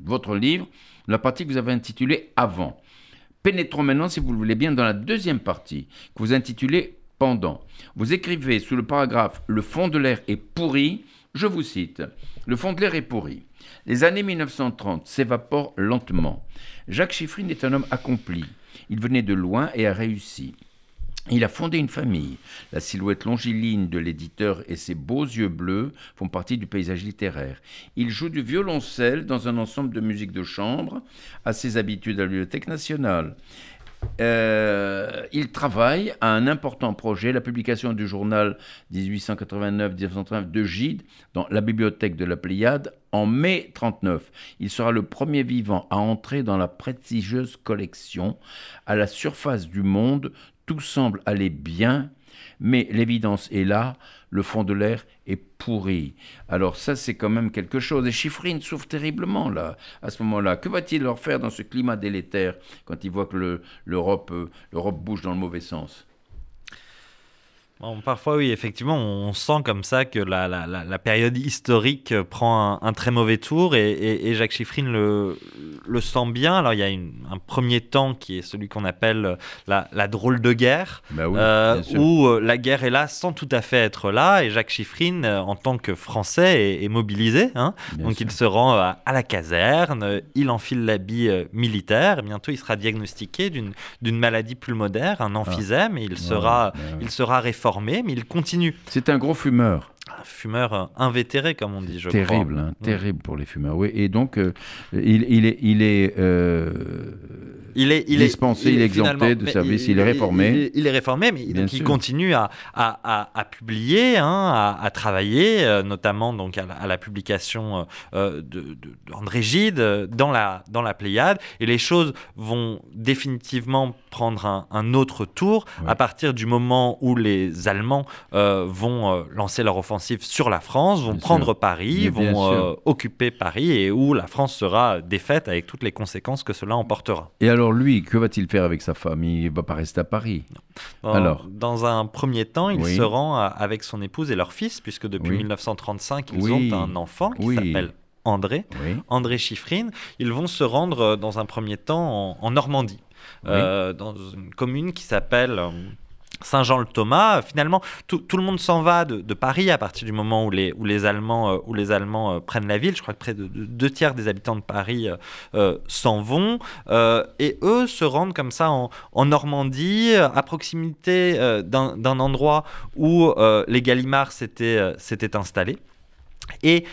A: votre livre la partie que vous avez intitulée Avant. Pénétrons maintenant, si vous le voulez bien, dans la deuxième partie que vous intitulez Pendant. Vous écrivez sous le paragraphe Le fond de l'air est pourri. Je vous cite Le fond de l'air est pourri. Les années 1930 s'évaporent lentement. Jacques Chiffrine est un homme accompli. Il venait de loin et a réussi. Il a fondé une famille. La silhouette longiligne de l'éditeur et ses beaux yeux bleus font partie du paysage littéraire. Il joue du violoncelle dans un ensemble de musique de chambre, à ses habitudes à la Bibliothèque nationale. Euh, il travaille à un important projet, la publication du journal 1889-1939 de Gide dans la bibliothèque de la Pléiade en mai 39. Il sera le premier vivant à entrer dans la prestigieuse collection. À la surface du monde, tout semble aller bien, mais l'évidence est là, le fond de l'air est pourri. Alors ça, c'est quand même quelque chose. Et Chiffrine souffre terriblement là, à ce moment-là. Que va-t-il leur faire dans ce climat délétère quand il voit que l'Europe euh, bouge dans le mauvais sens?
B: Parfois, oui, effectivement, on sent comme ça que la, la, la, période historique prend un, très mauvais tour et, et, Jacques Chiffrine le, le, sent bien. Alors, il y a une, un premier temps qui est celui qu'on appelle la, drôle de guerre,
A: bah euh,
B: où euh, la guerre est là sans tout à fait être là et Jacques Chiffrine, euh, en tant que Français, est, mobilisé. Hein. Donc, il se rend à, la caserne, il enfile l'habit militaire et bientôt il sera diagnostiqué d'une maladie pulmonaire, un emphysème, et il, sera, il sera réformé mais il continue.
A: C'est un gros fumeur.
B: Fumeur invétéré, comme on dit, je
A: terrible,
B: crois.
A: Hein, terrible pour les fumeurs. Oui, et donc, euh, il, est, il est euh, il est, il dispensé, il est, exempté de service, il, est réformé.
B: Il, est réformé, mais donc il continue à, à, à, publier, hein, à, travailler, euh, notamment donc à, la, publication euh, d'André Gide dans la, dans la Pléiade. Et les choses vont définitivement prendre un, un autre tour à partir du moment où les Allemands vont lancer leur offensive sur la France, vont prendre Paris, vont occuper Paris et où la France sera défaite avec toutes les conséquences que cela emportera.
A: Et alors lui, que va-t-il faire avec sa femme? Il ne va pas rester à Paris.
B: Dans, alors Dans un premier temps, il se rend avec son épouse et leur fils, puisque depuis 1935, ils ont un enfant qui s'appelle André, André Chiffrine. Ils vont se rendre euh, dans un premier temps en, Normandie, euh, dans une commune qui s'appelle... Saint-Jean-le-Thomas, finalement, tout, le monde s'en va de, Paris à partir du moment où les, Allemands, euh, euh, prennent la ville. Je crois que près de, deux tiers des habitants de Paris euh, s'en vont. et eux se rendent comme ça en, Normandie, à proximité d'un endroit où les Gallimards s'étaient installés. Et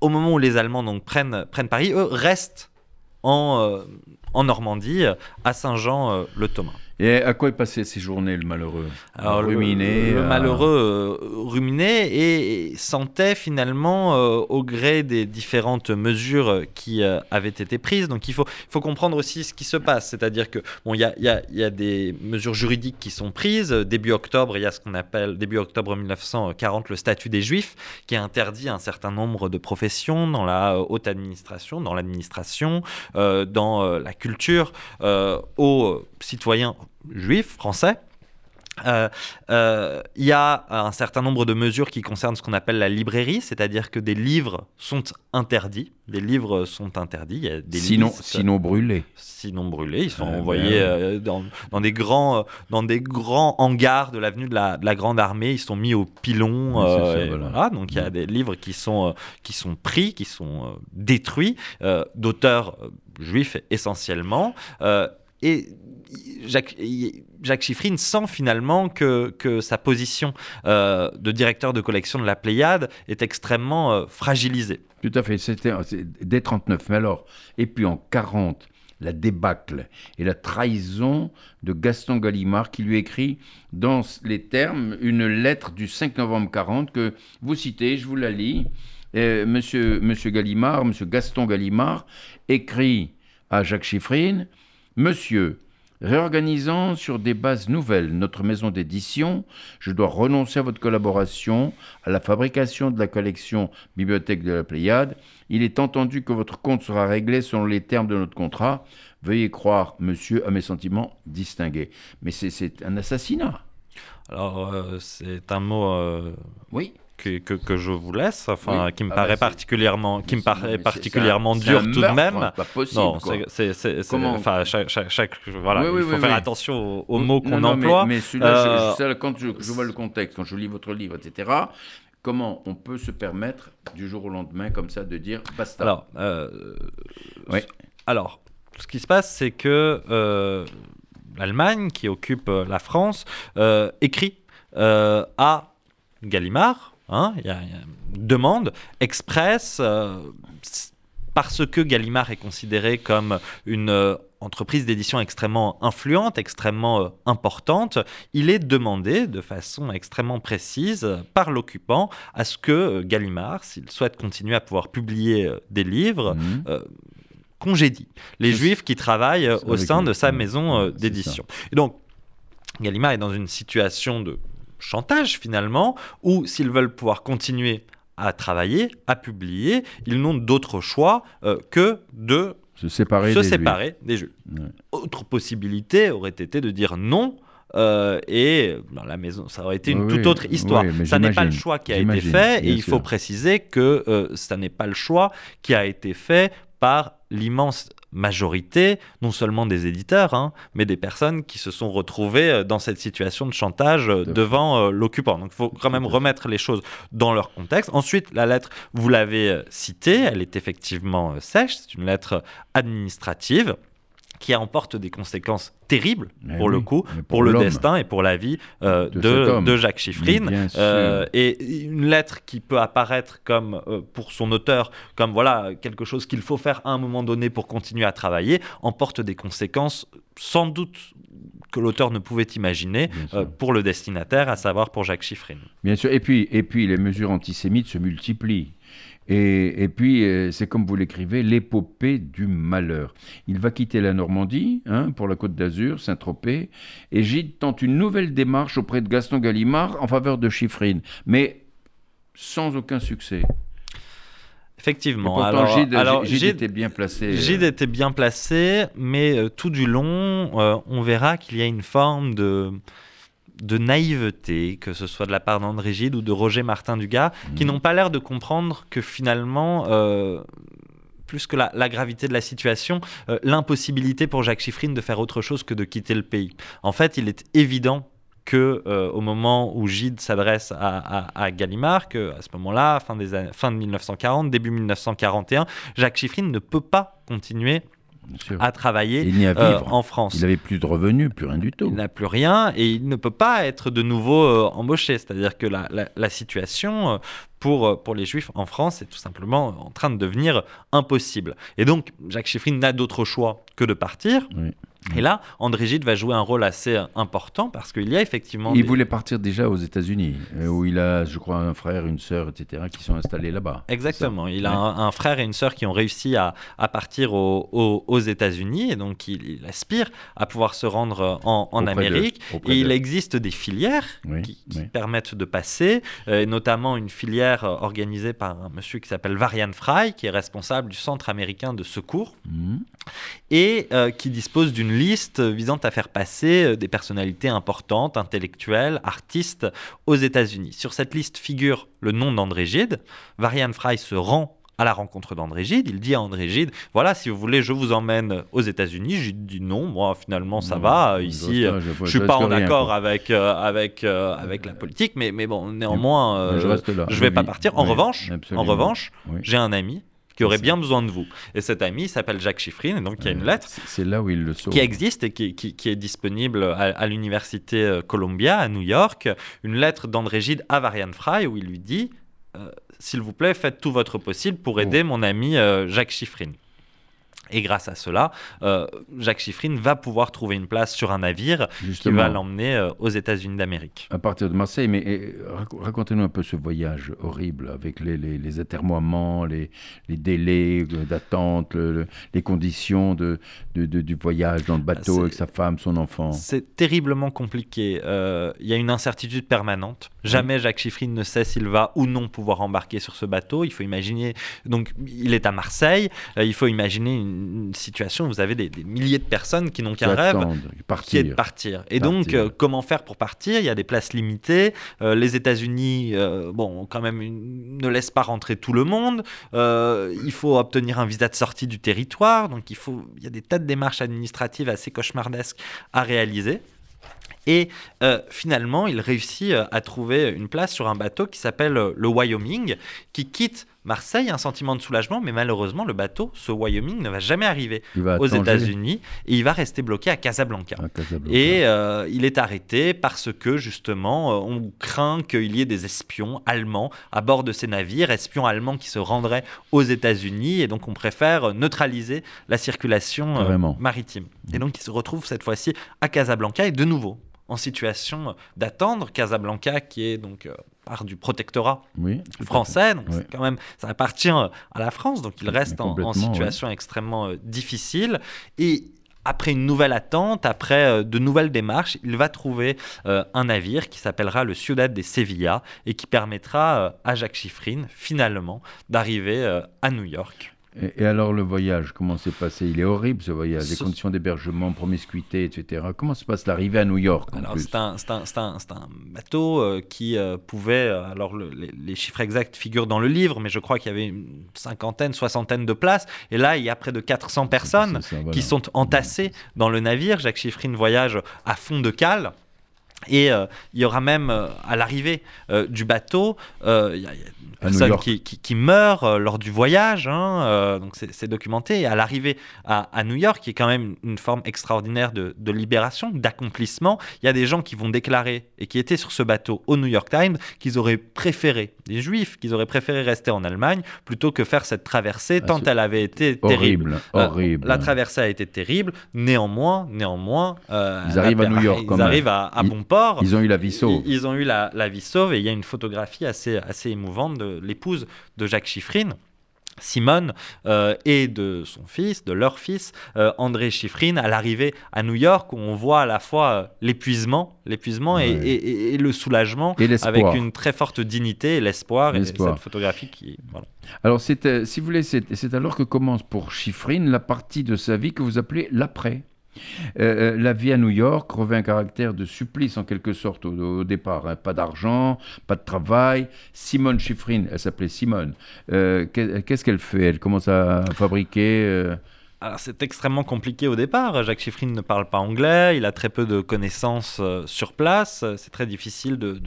B: au moment où les Allemands prennent Paris, eux restent en, en Normandie, à Saint-Jean-le-Thomas.
A: Et à quoi est passé ces journées, le malheureux
B: Alors, ruminé, le, malheureux euh, ruminait et, sentait finalement, euh, au gré des différentes mesures qui euh, avaient été prises. Donc il faut, faut comprendre aussi ce qui se passe. C'est-à-dire que bon, il y a, y, a, y a, des mesures juridiques qui sont prises. Début octobre, il y a ce qu'on appelle, début octobre 1940, le statut des Juifs, qui interdit un certain nombre de professions dans la haute administration, dans l'administration, dans la culture, aux citoyens juifs, français. Euh, euh, il y a un certain nombre de mesures qui concernent ce qu'on appelle la librairie, c'est-à-dire que des livres sont interdits. Des livres sont interdits.
A: des sinon, sinon brûlés.
B: Sinon brûlés. Ils sont ah, envoyés ben euh, dans, dans, des grands, dans des grands hangars de l'avenue de la, de la, Grande Armée. Ils sont mis au pilon. voilà. Donc il y a des livres qui sont, qui sont pris, qui sont détruits, d'auteurs juifs essentiellement. Et Jacques, Jacques Chiffrine sent finalement que, que sa position euh, de directeur de collection de la Pléiade est extrêmement euh, fragilisée.
A: Tout à fait, c'était dès 39. Mais alors, et puis en 40, la débâcle et la trahison de Gaston Gallimard qui lui écrit dans les termes une lettre du 5 novembre 40 que vous citez, je vous la lis. Euh, monsieur, monsieur Gallimard, monsieur Gaston Gallimard écrit à Jacques Chiffrine Monsieur, Réorganisant sur des bases nouvelles notre maison d'édition, je dois renoncer à votre collaboration, à la fabrication de la collection Bibliothèque de la Pléiade. Il est entendu que votre compte sera réglé selon les termes de notre contrat. Veuillez croire, monsieur, à mes sentiments distingués. Mais c'est un assassinat.
B: Alors, euh, c'est un mot. Euh,
A: oui
B: que, que, je vous laisse, enfin, qui me ah paraît bah, particulièrement, qui me paraît particulièrement dur tout de même.
A: Pas possible, non,
B: c'est, enfin, chaque, chaque, voilà, il faut faire attention aux, mots qu'on emploie.
A: Mais, celui-là, euh, quand je, vois le contexte, quand je lis votre livre, etc. Comment on peut se permettre du jour au lendemain comme ça de dire basta?
B: Alors, euh, oui. alors, ce qui se passe, c'est que euh, l'Allemagne, qui occupe la France, écrit à Gallimard, Hein, il y, a une demande express euh, parce que Gallimard est considéré comme une euh, entreprise d'édition extrêmement influente, extrêmement euh, importante, il est demandé de façon extrêmement précise par l'occupant à ce que Gallimard, s'il souhaite continuer à pouvoir publier des livres, mmh. congédie les juifs qui travaillent au sein de sa maison d'édition. Et donc, Gallimard est dans une situation de chantage finalement, ou s'ils veulent pouvoir continuer à travailler, à publier, ils n'ont d'autre choix euh, que de
A: se séparer,
B: se des, séparer des Juifs. Autre possibilité aurait été de dire non. Euh, et dans la maison, ça aurait été une toute autre histoire. ça n'est pas le choix qui a été fait, et il faut préciser que euh, ça n'est pas le choix qui a été fait par l'immense majorité, non seulement des éditeurs, hein, mais des personnes qui se sont retrouvées euh, dans cette situation de chantage euh, devant euh, l'occupant. Donc il faut quand même remettre les choses dans leur contexte. Ensuite, la lettre, vous l'avez citée, elle est effectivement sèche, c'est une lettre administrative. Qui emporte des conséquences terribles, pour le coup, pour, le destin et pour la vie euh, de, de, Jacques Chiffrine. Euh, et une lettre qui peut apparaître comme, euh, pour son auteur, comme voilà, quelque chose qu'il faut faire à un moment donné pour continuer à travailler, emporte des conséquences sans doute que l'auteur ne pouvait imaginer pour le destinataire, à savoir pour Jacques Chiffrine.
A: Bien sûr, et puis, et puis les mesures antisémites se multiplient. Et, puis, euh, c'est comme vous l'écrivez, l'épopée du malheur. Il va quitter la Normandie hein, pour la Côte d'Azur, Saint-Tropez, et Gide tente une nouvelle démarche auprès de Gaston Gallimard en faveur de Chiffrine, mais sans aucun succès.
B: Effectivement.
A: alors, Gide, était bien placé.
B: Gide était bien placé, mais euh, tout du long, euh, on verra qu'il y a une forme de de naïveté, que ce soit de la part d'André Gide ou de Roger Martin Dugas, qui mhm. n'ont pas l'air de comprendre que finalement, euh, plus que la, gravité de la situation, euh, l'impossibilité pour Jacques Chiffrine de faire autre chose que de quitter le pays. En fait, il est évident que euh, au moment où Gide s'adresse à, Gallimard, que à ce moment-là, fin, fin de 1940, début 1941, Jacques Chiffrine ne peut pas continuer à travailler euh, en France.
A: Il n'avait plus de revenus, plus rien du tout.
B: Il n'a plus rien et il ne peut pas être de nouveau euh, embauché. C'est-à-dire que la, situation euh, pour, pour les Juifs en France est tout simplement en train de devenir impossible. Et donc, Jacques Chiffrine n'a d'autre choix que de partir. Oui. Et là, André Gide va jouer un rôle assez important parce qu'il y a effectivement.
A: Il voulait partir déjà aux États-Unis, euh, où il a, je crois, un frère, une sœur, etc., qui sont installés là-bas.
B: Exactement. Il a un, frère et une sœur qui ont réussi à, à partir aux États-Unis et donc il, aspire à pouvoir se rendre en, en Amérique. et il existe des filières qui, permettent de passer, euh, et notamment une filière organisée par un monsieur qui s'appelle Varian Fry, qui est responsable du Centre américain de secours mhm. et euh, qui dispose d'une liste visant à faire passer euh, des personnalités importantes, intellectuelles, artistes aux États-Unis. Sur cette liste figure le nom d'André Gide. Varian Fry se rend à la rencontre d'André Gide. Il dit à André Gide Voilà, si vous voulez, je vous emmène aux États-Unis. Gide dit non, moi, finalement, ça va. Ici, je, ne suis pas en accord avec, euh, avec, euh, avec la politique, mais, mais bon, néanmoins, je ne vais pas partir. En revanche, en revanche j'ai un ami qui aurait bien besoin de vous. Et cet ami s'appelle Jacques Chiffrine, et donc il y a une lettre
A: c'est là où il le
B: qui existe et qui, qui, est disponible à, l'université euh, Columbia à New York, une lettre d'André Gide à Varian Fry où il lui dit euh, S'il vous plaît, faites tout votre possible pour oh. aider mon ami euh, Jacques Chiffrine. Et grâce à cela, euh, Jacques Chiffrine va pouvoir trouver une place sur un navire qui va l'emmener euh, aux États-Unis d'Amérique.
A: À partir de Marseille, mais racontez-nous un peu ce voyage horrible avec les, les, les atermoiements, les, les délais d'attente, les conditions de, du voyage dans le bateau avec sa femme, son enfant.
B: C'est terriblement compliqué. Euh, il y a une incertitude permanente. Jamais Jacques Chiffrine ne sait s'il va ou non pouvoir embarquer sur ce bateau. Il faut imaginer. Donc, il est à Marseille. il faut imaginer une une situation où vous avez des, milliers de personnes qui n'ont qu'un rêve, qui est de partir. Et donc, euh, comment faire pour partir? Il y a des places limitées. Euh, les États-Unis, euh, bon, quand même, ne laissent pas rentrer tout le monde. il faut obtenir un visa de sortie du territoire. Donc, il, faut, il y a des tas de démarches administratives assez cauchemardesques à réaliser. Et finalement, il réussit à trouver une place sur un bateau qui s'appelle le Wyoming, qui quitte Marseille, un sentiment de soulagement, mais malheureusement, le bateau, ce Wyoming, ne va jamais arriver aux États-Unis et il va rester bloqué à Casablanca. Et euh, il est arrêté parce que, justement, euh, on craint qu'il y ait des espions allemands à bord de ces navires, espions allemands qui se rendraient aux États-Unis, et donc on préfère neutraliser la circulation euh, maritime. Et donc il se retrouve cette fois-ci à Casablanca et de nouveau en situation d'attendre Casablanca, qui est donc euh, part du protectorat français. Donc quand même, ça appartient à la France, donc il reste en, situation extrêmement euh, difficile. Et après une nouvelle attente, après euh, de nouvelles démarches, il va trouver un navire qui s'appellera le Ciudad de Sevilla et qui permettra à Jacques Chiffrine, finalement, d'arriver à New York.
A: Et, alors le voyage, comment s'est passé? Il est horrible ce voyage, les conditions d'hébergement, promiscuité, etc. Comment se passe l'arrivée à New York
B: Alors c'est un, un, un, bateau euh, qui euh, pouvait, euh, alors les, chiffres exacts figurent dans le livre, mais je crois qu'il y avait une cinquantaine, soixantaine de places. Et là, il y a près de 400 personnes qui sont entassées dans le navire. Jacques Chiffrine voyage à fond de cale. Et il y aura même à l'arrivée du bateau, il y a personne qui, qui, meurt euh, lors du voyage, hein, euh, donc c'est documenté. Et à l'arrivée à, New York, qui est quand même une forme extraordinaire de, libération, d'accomplissement, il y a des gens qui vont déclarer et qui étaient sur ce bateau au New York Times qu'ils auraient préféré, des juifs, qu'ils auraient préféré rester en Allemagne plutôt que faire cette traversée, ah, tant elle avait été terrible.
A: Euh, horrible.
B: la traversée a été terrible. Néanmoins, néanmoins,
A: ils arrivent à New York.
B: Ils arrivent à, bon port.
A: Ils ont eu la vie sauve.
B: Ils, ont eu la, la vie sauve et il y a une photographie assez, assez émouvante de l'épouse de Jacques Chiffrine. Simone euh, et de son fils, de leur fils, euh, André Chiffrine, à l'arrivée à New York, où on voit à la fois euh, l'épuisement, l'épuisement et, le soulagement, avec une très forte dignité et l'espoir, et cette photographie qui...
A: Alors, si vous voulez, c'est alors que commence pour Chiffrine la partie de sa vie que vous appelez l'après. Euh, euh, la vie à New York revêt un caractère de supplice en quelque sorte au, départ. Hein. Pas d'argent, pas de travail. Simone Chiffrine, elle s'appelait Simone. Euh, qu'est-ce qu'elle fait? Elle commence à fabriquer
B: alors c'est extrêmement compliqué au départ. Jacques Chiffrine ne parle pas anglais, il a très peu de connaissances euh, sur place, c'est très difficile de,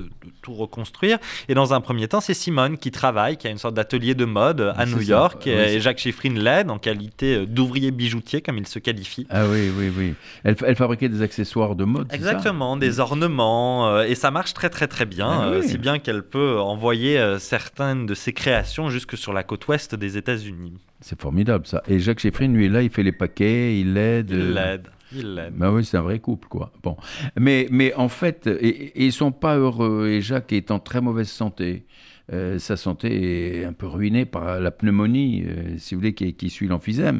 B: tout reconstruire. Et dans un premier temps, c'est Simone qui travaille, qui a une sorte d'atelier de mode à New York, et Jacques Chiffrine l'aide en qualité euh, d'ouvrier bijoutier, comme il se qualifie.
A: Ah oui, oui, oui. Elle, fabriquait des accessoires de mode.
B: Exactement, des ornements, euh, et ça marche très très très bien, ah si bien qu'elle peut envoyer certaines de ses créations jusque sur la côte ouest des États-Unis.
A: C'est formidable ça. Et Jacques Cheffrine, lui, là, il fait les paquets, il l'aide.
B: Il l'aide. Il l'aide.
A: Ben oui, c'est un vrai couple, quoi. Bon. Mais, mais en fait, et, ils sont pas heureux. Et Jacques est en très mauvaise santé. Euh, sa santé est un peu ruinée par la pneumonie, euh, si vous voulez, qui, qui suit l'emphysème.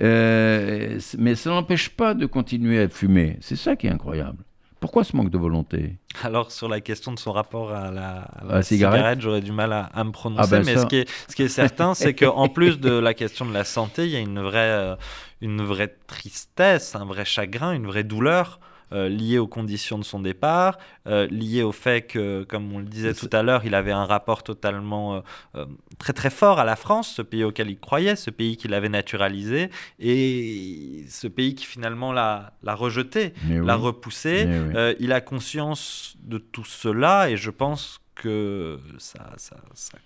A: Euh, mais ça n'empêche pas de continuer à fumer. C'est ça qui est incroyable. Pourquoi ce manque de volonté
B: Alors, sur la question de son rapport à la, cigarette, j'aurais du mal à, me prononcer. Ah ben mais ce, qui est, ce, qui est, certain, c'est qu'en plus de la question de la santé, il y a une vraie, euh, une vraie tristesse, un vrai chagrin, une vraie douleur euh, lié aux conditions de son départ, euh, lié au fait que, comme on le disait tout à l'heure, il avait un rapport totalement euh, très très fort à la France, ce pays auquel il croyait, ce pays qu'il avait naturalisé, et ce pays qui finalement l'a rejeté, l'a repoussé. il a conscience de tout cela, et je pense que ça, ça,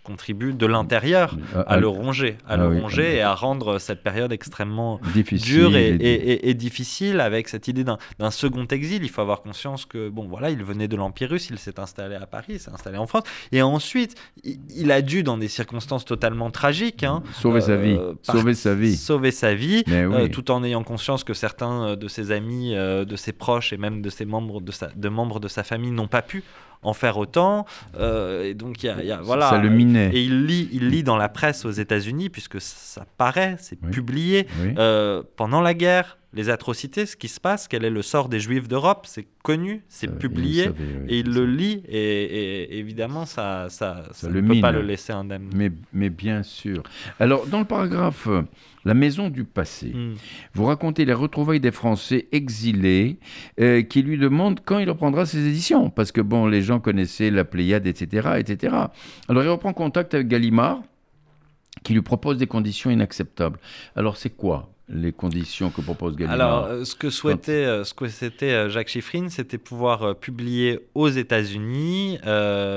B: contribue de l'intérieur à, ah, le ronger, à ah le ronger et à rendre cette période extrêmement dure et, difficile avec cette idée d'un second exil. Il faut avoir conscience que, bon, voilà, il venait de l'Empire russe, il s'est installé à Paris, il s'est installé en France, et ensuite, il, a dû, dans des circonstances totalement tragiques, hein,
A: sauver sa vie, euh, sauver sa vie,
B: sauver sa vie, euh, tout en ayant conscience que certains de ses amis, euh, de ses proches et même de ses membres de, sa, de membres de sa famille n'ont pas pu en faire autant. Euh, et donc, il y a, voilà.
A: Ça le minait.
B: Et il lit, il lit dans la presse aux États-Unis, puisque ça paraît, c'est publié, euh, pendant la guerre, les atrocités, ce qui se passe, quel est le sort des Juifs d'Europe, c'est connu, c'est euh, publié, et il le lit, et, évidemment, ça, ça, ne peut pas le laisser indemne.
A: Mais, mais bien sûr. Alors, dans le paragraphe la maison du passé. Hmm. Vous racontez les retrouvailles des Français exilés euh, qui lui demandent quand il reprendra ses éditions, parce que bon, les gens connaissaient la Pléiade, etc., etc. Alors il reprend contact avec Gallimard, qui lui propose des conditions inacceptables. Alors c'est quoi? Les conditions que propose Gallimard
B: Alors, euh, ce que souhaitait, euh, ce que c'était euh, Jacques Chiffrine, c'était pouvoir publier aux États-Unis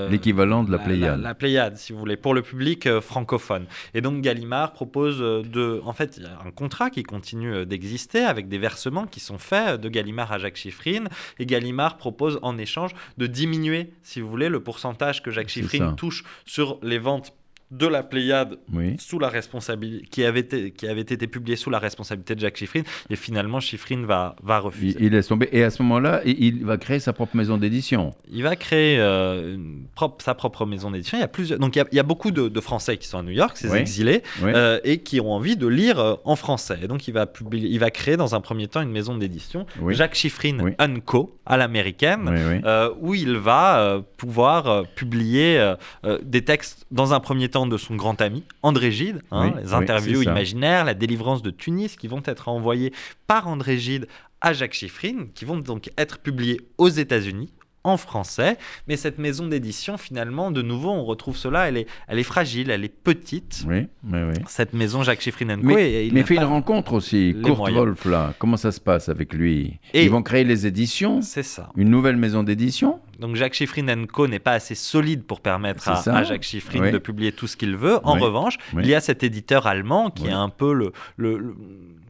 A: l'équivalent de la Pléiade.
B: La, Pléiade, si vous voulez, pour le public francophone. Et donc Gallimard propose de, en fait, il y a un contrat qui continue d'exister avec des versements qui sont faits de Gallimard à Jacques Chiffrine. Et Gallimard propose en échange de diminuer, si vous voulez, le pourcentage que Jacques Chiffrine touche sur les ventes de la Pléiade sous la responsabilité qui avait été, qui avait été publié sous la responsabilité de Jacques Chiffrine et finalement Chiffrine va va refuser.
A: Il, est tombé et à ce moment-là il, va créer sa propre maison d'édition.
B: Il va créer euh, propre, sa propre maison d'édition. Il y a plusieurs donc il y a, beaucoup de, Français qui sont à New York, ces exilés euh, et qui ont envie de lire euh, en français. Et donc il va publier, il va créer dans un premier temps une maison d'édition Jacques Chiffrine Co à l'américaine où il va pouvoir publier des textes dans un premier temps de son grand ami André Gide, hein, les interviews imaginaires, la délivrance de Tunis, qui vont être envoyées par André Gide à Jacques Chiffrine, qui vont donc être publiées aux États-Unis en français. Mais cette maison d'édition, finalement, de nouveau, on retrouve cela, elle est, elle est fragile, elle est petite.
A: Oui, oui, oui.
B: Cette maison Jacques Chiffrin Co.
A: Mais, il mais fait une rencontre aussi, Kurt Wolf, là. Comment ça se passe avec lui? Ils vont créer les éditions?
B: C'est ça.
A: Une nouvelle maison d'édition?
B: Donc Jacques Chiffrin Co n'est pas assez solide pour permettre à, Jacques Chiffrin de publier tout ce qu'il veut. En revanche, il y a cet éditeur allemand qui est un peu le, le,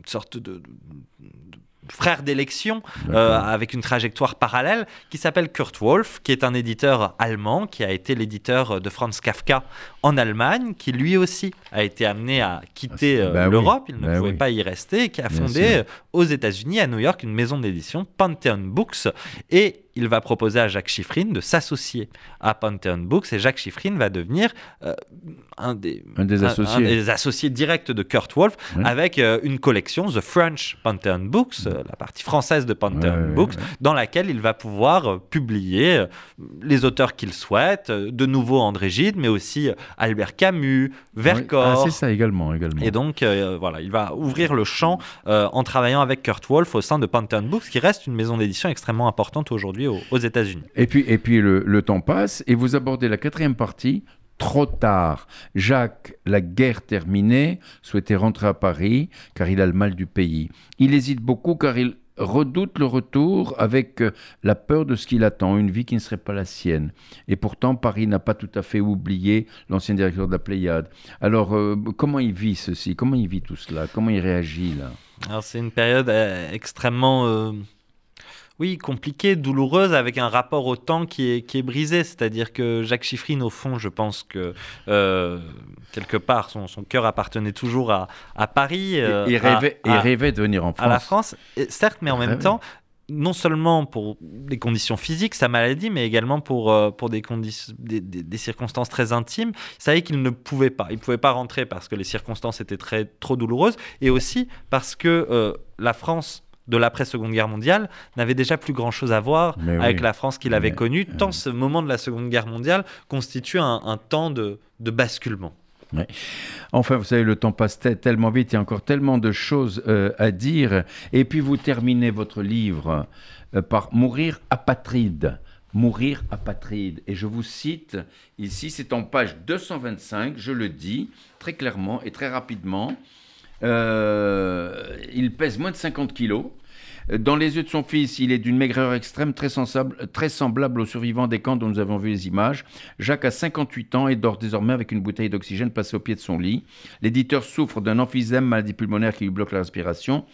B: sorte de, frère d'élection euh, avec une trajectoire parallèle qui s'appelle Kurt Wolf, qui est un éditeur allemand, qui a été l'éditeur de Franz Kafka en Allemagne, qui lui aussi a été amené à quitter ah, euh, bah l'Europe, il ne bah pouvait pas y rester, et qui a fondé aux États-Unis, à New York, une maison d'édition, Pantheon Books, et il va proposer à Jacques Chiffrin de s'associer à Pantheon Books. Et Jacques Chiffrin va devenir euh, un, des,
A: des associés.
B: associés. directs de Kurt Wolf avec euh, une collection, The French Pantheon Books, euh, la partie française de Pantheon Books, dans laquelle il va pouvoir publier les auteurs qu'il souhaite, de nouveau André Gide, mais aussi Albert Camus, Vercors.
A: Ah, c'est ça également, également.
B: Et donc, voilà, il va ouvrir le champ en travaillant avec Kurt Wolf au sein de Pantheon Books, qui reste une maison d'édition extrêmement importante aujourd'hui aux, États-Unis.
A: Et puis, et puis le, temps passe et vous abordez la quatrième partie. Trop tard. Jacques, la guerre terminée, souhaitait rentrer à Paris car il a le mal du pays. Il hésite beaucoup car il redoute le retour avec euh, la peur de ce qu'il attend, une vie qui ne serait pas la sienne. Et pourtant, Paris n'a pas tout à fait oublié l'ancien directeur de la Pléiade. Alors, euh, comment il vit ceci? Comment il vit tout cela? Comment il réagit là?
B: Alors, c'est une période euh, extrêmement oui, compliquée, douloureuse, avec un rapport au temps qui est, qui est brisé. C'est-à-dire que Jacques Chiffrine, au fond, je pense que euh, quelque part, son, son cœur appartenait toujours à, à Paris.
A: Euh, il, rêvait, rêvait de venir en France.
B: À la France, certes, mais en même temps, non seulement pour des conditions physiques, sa maladie, mais également pour, euh, pour des, des, des, circonstances très intimes. Il savait qu'il ne pouvait pas. Il ne pouvait pas rentrer parce que les circonstances étaient très, trop douloureuses et aussi parce que la France de l'après-seconde guerre mondiale n'avait déjà plus grand-chose à voir avec la France qu'il avait connue, tant ce moment de la seconde guerre mondiale constitue un, temps de, basculement.
A: Enfin, vous savez, le temps passe tellement vite, il y a encore tellement de choses euh, à dire. Et puis vous terminez votre livre euh, par Mourir apatride. Mourir apatride. Et je vous cite ici, c'est en page 225, je le dis très clairement et très rapidement. Euh, il pèse moins de 50 kilos. Dans les yeux de son fils, il est d'une maigreur extrême, très, très semblable aux survivants des camps dont nous avons vu les images. Jacques a 58 ans et dort désormais avec une bouteille d'oxygène placée au pied de son lit. L'éditeur souffre d'un emphysème, maladie pulmonaire qui lui bloque la respiration.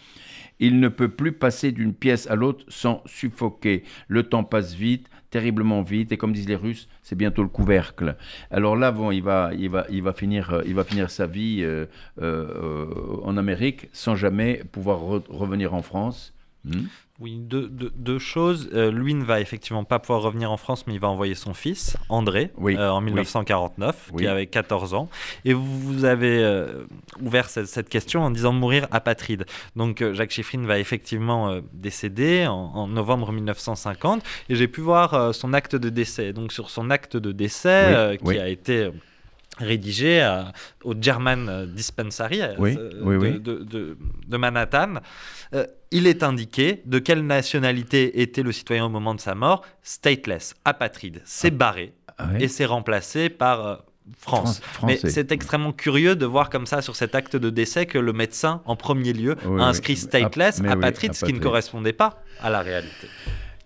A: Il ne peut plus passer d'une pièce à l'autre sans suffoquer. Le temps passe vite, terriblement vite, et comme disent les Russes, c'est bientôt le couvercle. Alors là, bon, il va, il va, il va finir, euh, il va finir sa vie euh, euh, en Amérique sans jamais pouvoir revenir en France.
B: Hmm oui, deux, choses. Euh, lui ne va effectivement pas pouvoir revenir en France, mais il va envoyer son fils, André, euh, en 1949, qui avait 14 ans. Et vous avez euh, ouvert cette, question en disant mourir apatride. Donc Jacques Chiffrine va effectivement décéder en, novembre 1950, et j'ai pu voir son acte de décès. Donc sur son acte de décès, qui a été rédigé au German Dispensary de, de, Manhattan il est indiqué de quelle nationalité était le citoyen au moment de sa mort Stateless, apatride. C'est ah. barré ah et c'est remplacé par euh, France. Mais c'est extrêmement curieux de voir comme ça sur cet acte de décès que le médecin, en premier lieu, a inscrit stateless, apatride, ce qui ne correspondait pas à la réalité.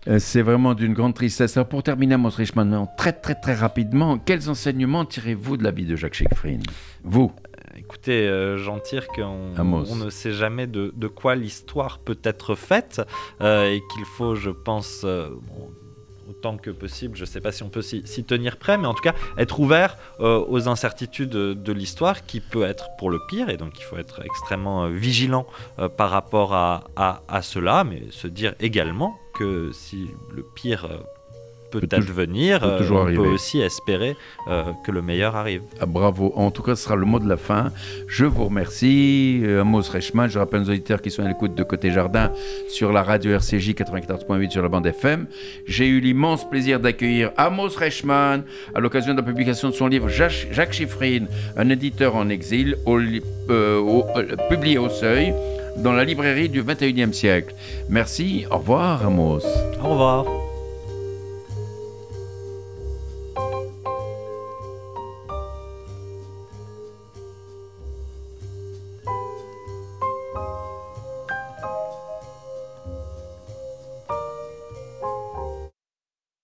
A: Euh, c'est vraiment d'une grande tristesse. Alors pour terminer, Amos Richman, très très très rapidement, quels enseignements tirez-vous de la vie de Jacques Schifrin Vous
B: Écoutez, euh, j'en tire qu'on on ne sait jamais de, quoi l'histoire peut être faite euh, et qu'il faut, je pense, euh, autant que possible, je ne sais pas si on peut s'y tenir prêt, mais en tout cas être ouvert aux incertitudes de, l'histoire qui peut être pour le pire et donc il faut être extrêmement vigilant par rapport à, à, cela, mais se dire également que si le pire peut, peut advenir, peut euh, on peut aussi espérer euh, que le meilleur arrive.
A: Ah, bravo. En tout cas, ce sera le mot de la fin. Je vous remercie. Euh, Amos Reichmann, je rappelle aux auditeurs qui sont à l'écoute de Côté Jardin sur la radio RCJ 94.8 sur la bande FM. J'ai eu l'immense plaisir d'accueillir Amos Reichmann à l'occasion de la publication de son livre Jacques Chiffrine, un éditeur en exil, publié au Seuil dans la librairie du 21e siècle. Merci, au revoir Amos.
B: Au revoir.